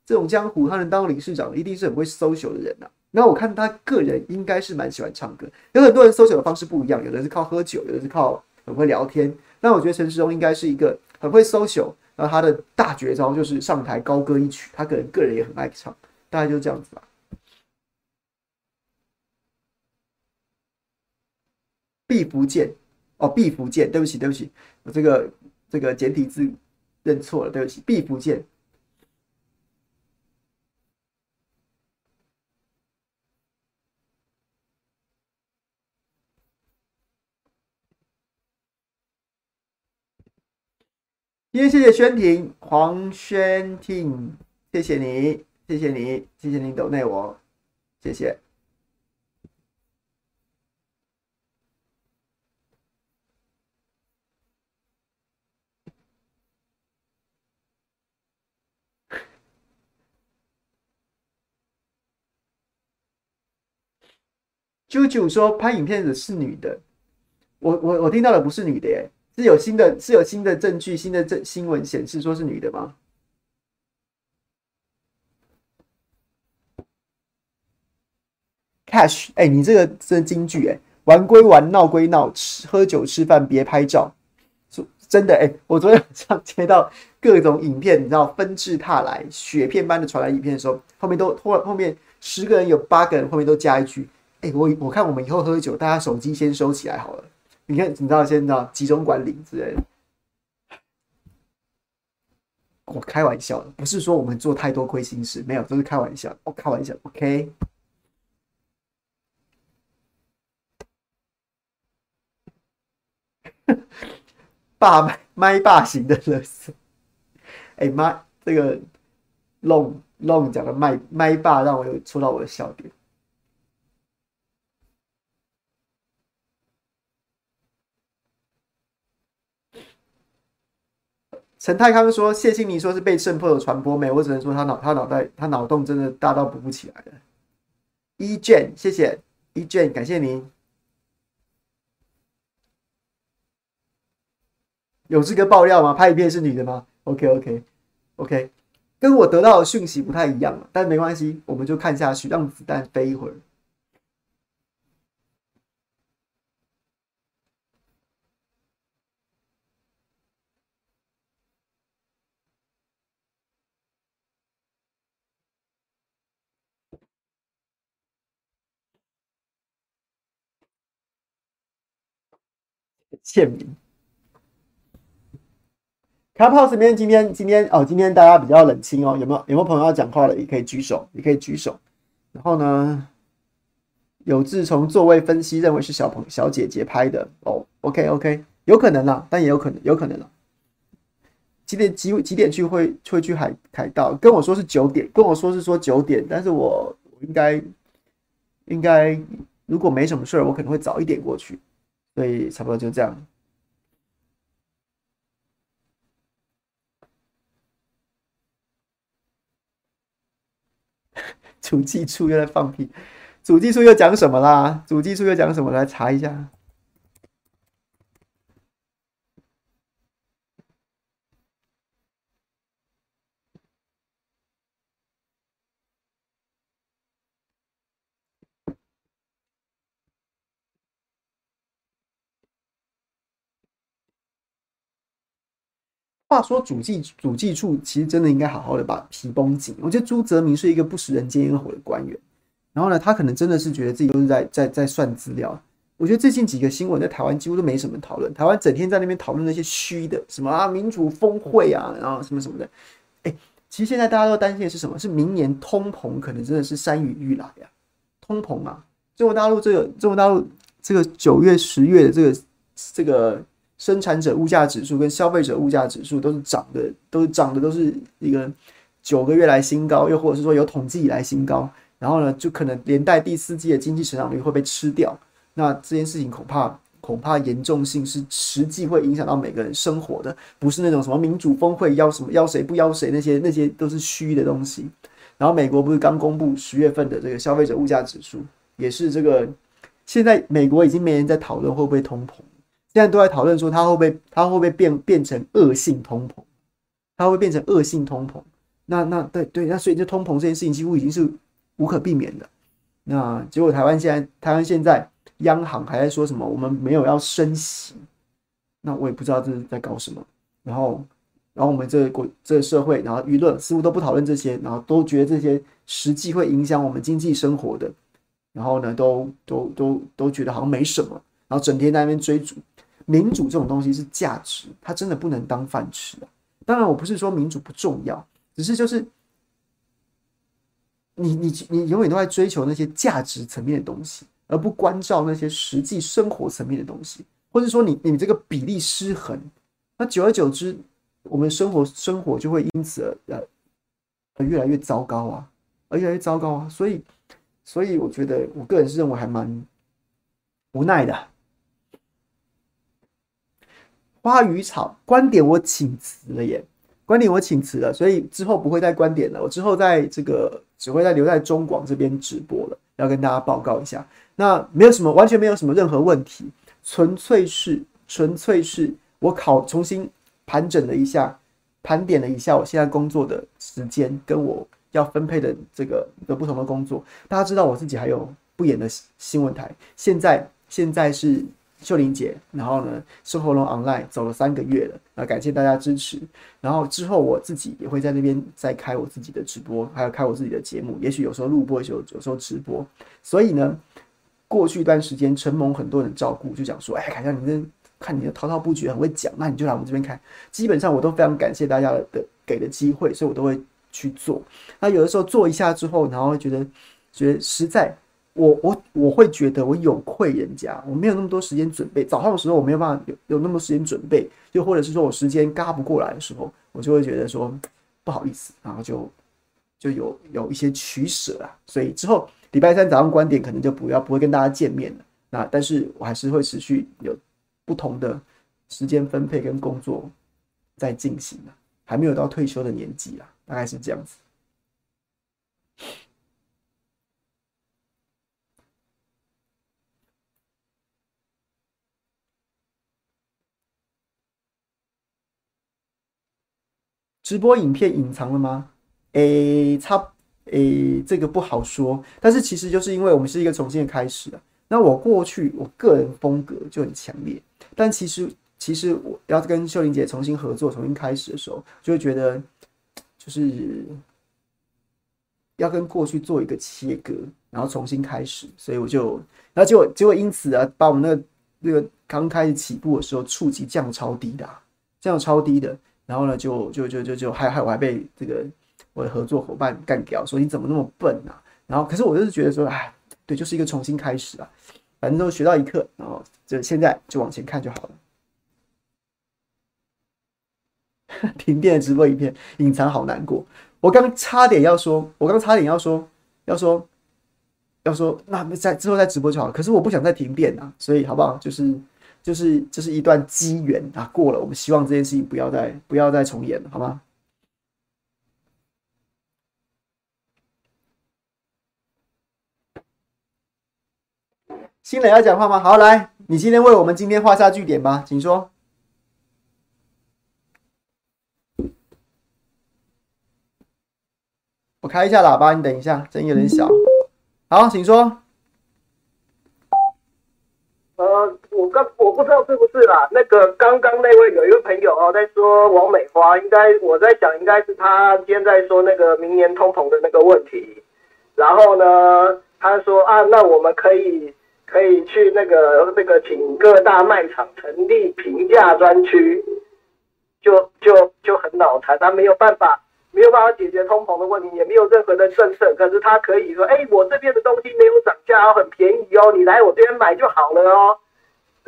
这种江湖，他能当理事长，一定是很会 social 的人呐、啊。那我看他个人应该是蛮喜欢唱歌，有很多人 social 的方式不一样，有的是靠喝酒，有的是靠很会聊天。那我觉得陈世忠应该是一个很会 social，然后他的大绝招就是上台高歌一曲，他可能个人也很爱唱，大概就是这样子吧。毕福剑哦，毕福剑，对不起对不起，我这个。这个简体字认错了，对不起。毕福剑，今天谢谢宣婷、黄宣婷，谢谢你，谢谢你，谢谢你抖内我，谢谢。啾啾说拍影片的是女的，我我我听到的不是女的耶，是有新的是有新的证据、新的证新闻显示说是女的吗？Cash，哎、你这个真金句哎，玩归玩，闹归闹，吃喝酒吃饭别拍照，说真的哎、我昨天晚上接到各种影片，你知道纷至沓来，雪片般的传来影片的时候，后面都后后面十个人有八个人后面都加一句。哎、我我看我们以后喝酒，大家手机先收起来好了。你看，你知道，现在集中管理之类的。我开玩笑的，不是说我们做太多亏心事，没有，都是开玩笑。我、哦、开玩笑，OK。霸麦麦霸型的乐色。哎、欸、妈，这个 long long 讲的麦麦霸，让我有戳到我的笑点。陈泰康说：“谢欣妮说是被渗透的传播没？我只能说他脑他脑袋他脑洞真的大到补不起来了。”一卷，谢谢一卷，感谢您。有这个爆料吗？拍影片是女的吗？OK OK OK，跟我得到的讯息不太一样，但没关系，我们就看下去，让子弹飞一会儿。签名。Clubhouse 里面今天今天哦，今天大家比较冷清哦，有没有有没有朋友要讲话的？也可以举手，也可以举手。然后呢，有志从座位分析认为是小朋小姐姐拍的哦。OK OK，有可能啦，但也有可能有可能啦。几点几几点去会会去海海盗？跟我说是九点，跟我说是说九点，但是我我应该应该如果没什么事儿，我可能会早一点过去。所以差不多就这样。主技处又在放屁，主技处又讲什么啦？主技处又讲什么？来查一下。话说主计主计处其实真的应该好好的把皮绷紧。我觉得朱泽民是一个不食人间烟火的官员。然后呢，他可能真的是觉得自己都是在在在算资料。我觉得最近几个新闻在台湾几乎都没什么讨论，台湾整天在那边讨论那些虚的，什么啊民主峰会啊，然后什么什么的。哎，其实现在大家都担心的是什么？是明年通膨可能真的是山雨欲来呀、啊。通膨啊，中国大陆这个中国大陆这个九月十月的这个这个。生产者物价指数跟消费者物价指数都是涨的，都是涨的，都是一个九个月来新高，又或者是说有统计以来新高。然后呢，就可能连带第四季的经济成长率会被吃掉。那这件事情恐怕恐怕严重性是实际会影响到每个人生活的，不是那种什么民主峰会邀什么邀谁不邀谁，那些那些都是虚的东西。然后美国不是刚公布十月份的这个消费者物价指数，也是这个现在美国已经没人在讨论会不会通膨。现在都在讨论说，它会不会，它会不会变变成恶性通膨？它会变成恶性通膨？那那对对，那所以这通膨这件事情几乎已经是无可避免的。那结果台湾现在，台湾现在央行还在说什么？我们没有要升息。那我也不知道这是在搞什么。然后，然后我们这个国这个社会，然后舆论似乎都不讨论这些，然后都觉得这些实际会影响我们经济生活的，然后呢，都都都都觉得好像没什么。然后整天在那边追逐。民主这种东西是价值，它真的不能当饭吃啊！当然，我不是说民主不重要，只是就是你你你永远都在追求那些价值层面的东西，而不关照那些实际生活层面的东西，或者说你你这个比例失衡，那久而久之，我们生活生活就会因此而而越来越糟糕啊，而越来越糟糕啊！所以，所以我觉得我个人是认为还蛮无奈的。花鱼草观点我请辞了耶，观点我请辞了，所以之后不会再观点了。我之后在这个只会再留在中广这边直播了，要跟大家报告一下。那没有什么，完全没有什么任何问题，纯粹是纯粹是我考重新盘整了一下，盘点了一下我现在工作的时间跟我要分配的这个的不同的工作。大家知道我自己还有不演的新闻台，现在现在是。秀玲姐，然后呢，生活龙 online 走了三个月了，啊，感谢大家支持。然后之后我自己也会在那边再开我自己的直播，还有开我自己的节目，也许有时候录播，有有时候直播。所以呢，过去一段时间承蒙很多人照顾，就讲说，哎，凯翔，你这看你的滔滔不绝，很会讲，那你就来我们这边开。基本上我都非常感谢大家的给的机会，所以我都会去做。那有的时候做一下之后，然后觉得觉得实在。我我我会觉得我有愧人家，我没有那么多时间准备。早上的时候我没有办法有有那么多时间准备，又或者是说我时间嘎不过来的时候，我就会觉得说不好意思，然后就就有有一些取舍啊。所以之后礼拜三早上观点可能就不要不会跟大家见面了。那但是我还是会持续有不同的时间分配跟工作在进行的，还没有到退休的年纪啊，大概是这样子。直播影片隐藏了吗？诶、欸，差诶、欸，这个不好说。但是其实就是因为我们是一个重新的开始啊。那我过去我个人风格就很强烈，但其实其实我要跟秀玲姐重新合作、重新开始的时候，就会觉得就是要跟过去做一个切割，然后重新开始。所以我就，然后结果结果因此啊，把我们那个那个刚开始起步的时候触及降超低的、啊，降超低的。然后呢，就就就就就还还我还被这个我的合作伙伴干掉，说你怎么那么笨啊？然后可是我就是觉得说，哎，对，就是一个重新开始啊，反正都学到一课，然后就现在就往前看就好了。停电的直播影片隐藏好难过，我刚差点要说，我刚差点要说，要说，要说，那在之后再直播就好了。可是我不想再停电啊，所以好不好？就是。就是这是一段机缘啊，过了，我们希望这件事情不要再不要再重演了，好吗？新磊要讲话吗？好，来，你今天为我们今天画下句点吧，请说。我开一下喇叭，你等一下，声音有点小。好，请说。呃，我刚我不知道是不是啦。那个刚刚那位有一个朋友哦，在说王美花，应该我在想，应该是他今天在说那个明年通膨的那个问题。然后呢，他说啊，那我们可以可以去那个那个请各大卖场成立平价专区，就就就很脑残，他没有办法。没有办法解决通膨的问题，也没有任何的政策，可是他可以说：“哎，我这边的东西没有涨价哦，很便宜哦，你来我这边买就好了哦。”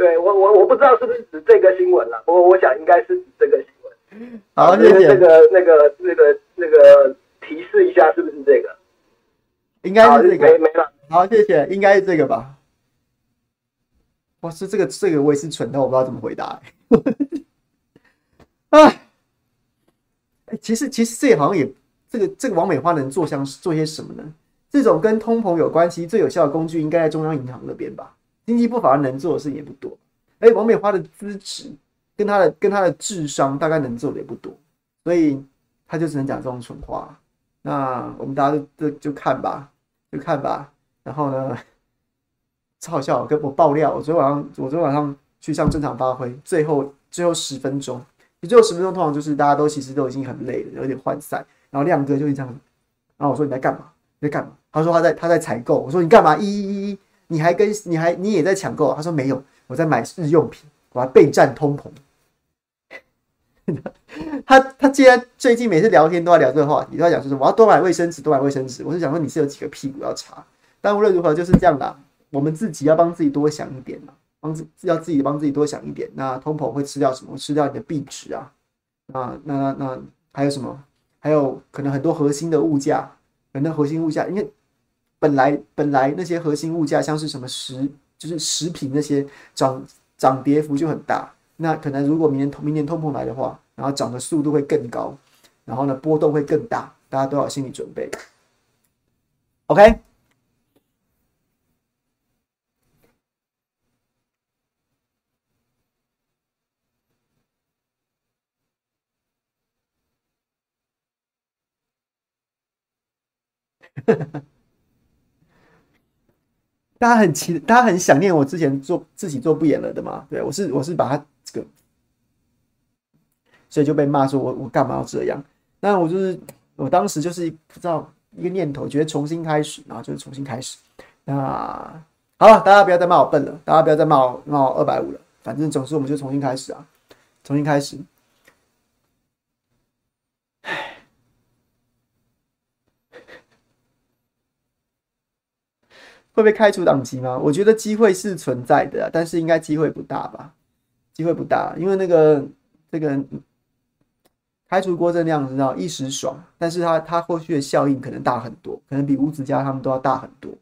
对，我我我不知道是不是指这个新闻了，我我想应该是指这个新闻。好，谢谢。那个那个那个那个提示一下，是不是这个？应该是这个。没没了。好，谢谢，应该是这个吧。哇，是这个这个我也是蠢到我不知道怎么回答。哎。其实其实这也好像也，这个这个王美花能做像做些什么呢？这种跟通膨有关系最有效的工具，应该在中央银行那边吧？经济部反而能做的事情也不多。哎，王美花的资质跟他的跟他的智商，大概能做的也不多，所以他就只能讲这种蠢话。那我们大家就就看吧，就看吧。然后呢，超好笑，跟我爆料，我昨天晚上我昨天晚上去上正常发挥，最后最后十分钟。你最后十分钟通常就是大家都其实都已经很累了，有点涣散。然后亮哥就会这样，然后我说你在干嘛？你在干嘛？他说他在他在采购。我说你干嘛？一一一，你还跟你还你也在抢购？他说没有，我在买日用品，我还备战通膨。他他既然最近每次聊天都在聊这个话题，都在讲说什么我要多买卫生纸，多买卫生纸。我是想说你是有几个屁股要擦？但无论如何就是这样啦，我们自己要帮自己多想一点嘛。帮自要自己帮自己多想一点。那通膨会吃掉什么？吃掉你的币值啊！那那那那还有什么？还有可能很多核心的物价，很多核心物价，因为本来本来那些核心物价，像是什么食，就是食品那些涨涨跌幅就很大。那可能如果明年明年通膨来的话，然后涨的速度会更高，然后呢波动会更大，大家都要心理准备。OK。大家很期，大家很想念我之前做自己做不演了的嘛？对，我是我是把他这个，所以就被骂说我我干嘛要这样？那我就是我当时就是不知道一个念头，觉得重新开始，然后就是重新开始。那好了，大家不要再骂我笨了，大家不要再骂我骂我二百五了，反正总之我们就重新开始啊，重新开始。会被开除党籍吗？我觉得机会是存在的，但是应该机会不大吧？机会不大，因为那个这个开除郭正亮知道一时爽，但是他他后续的效应可能大很多，可能比吴子嘉他们都要大很多。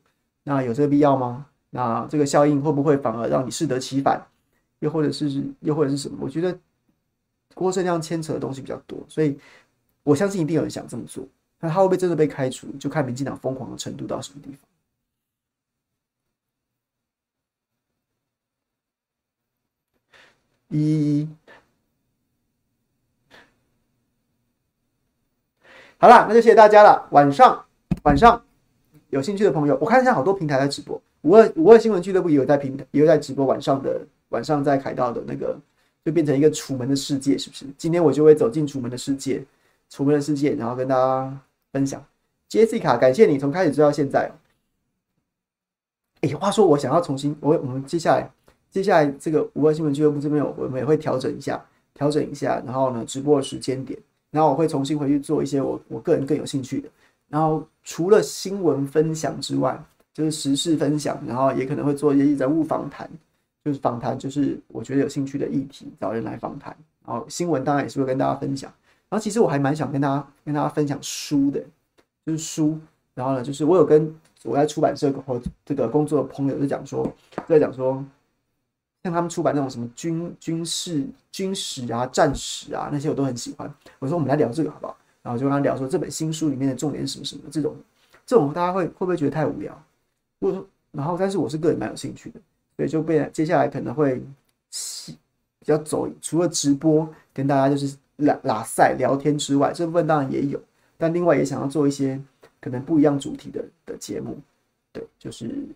那有这个必要吗？那这个效应会不会反而让你适得其反？又或者是又或者是什么？我觉得郭正亮牵扯的东西比较多，所以我相信一定有人想这么做。那他会不会真的被开除？就看民进党疯狂的程度到什么地方。一，好了，那就谢谢大家了。晚上，晚上有兴趣的朋友，我看一下好多平台在直播。五二五二新闻俱乐部也有在平台，也有在直播晚上的晚上在凯道的那个，就变成一个楚门的世界，是不是？今天我就会走进楚门的世界，楚门的世界，然后跟大家分享。Jessica，感谢你从开始做到现在。哎，话说我想要重新，我我们接下来。接下来这个五二新闻俱乐部这边，我们也会调整一下，调整一下，然后呢，直播的时间点，然后我会重新回去做一些我我个人更有兴趣的。然后除了新闻分享之外，就是时事分享，然后也可能会做一些人物访谈，就是访谈，就是我觉得有兴趣的议题，找人来访谈。然后新闻当然也是会跟大家分享。然后其实我还蛮想跟大家跟大家分享书的，就是书。然后呢，就是我有跟我在出版社和这个工作的朋友就讲说，在讲说。像他们出版那种什么军军事、军史啊、战史啊那些，我都很喜欢。我说我们来聊这个好不好？然后就跟他聊说这本新书里面的重点什么什么这种，这种大家会会不会觉得太无聊？我说然后但是我是个人蛮有兴趣的，所以就被接下来可能会比较走除了直播跟大家就是拉拉赛聊天之外，这部分当然也有，但另外也想要做一些可能不一样主题的的节目，对，就是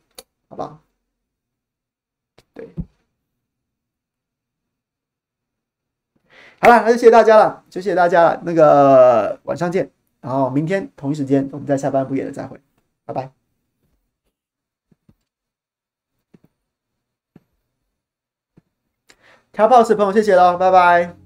好吧，对。好了，那就谢谢大家了，就谢谢大家了。那个晚上见，然后明天同一时间我们在下班不演的再会，拜拜。调泡是朋友谢谢喽，拜拜。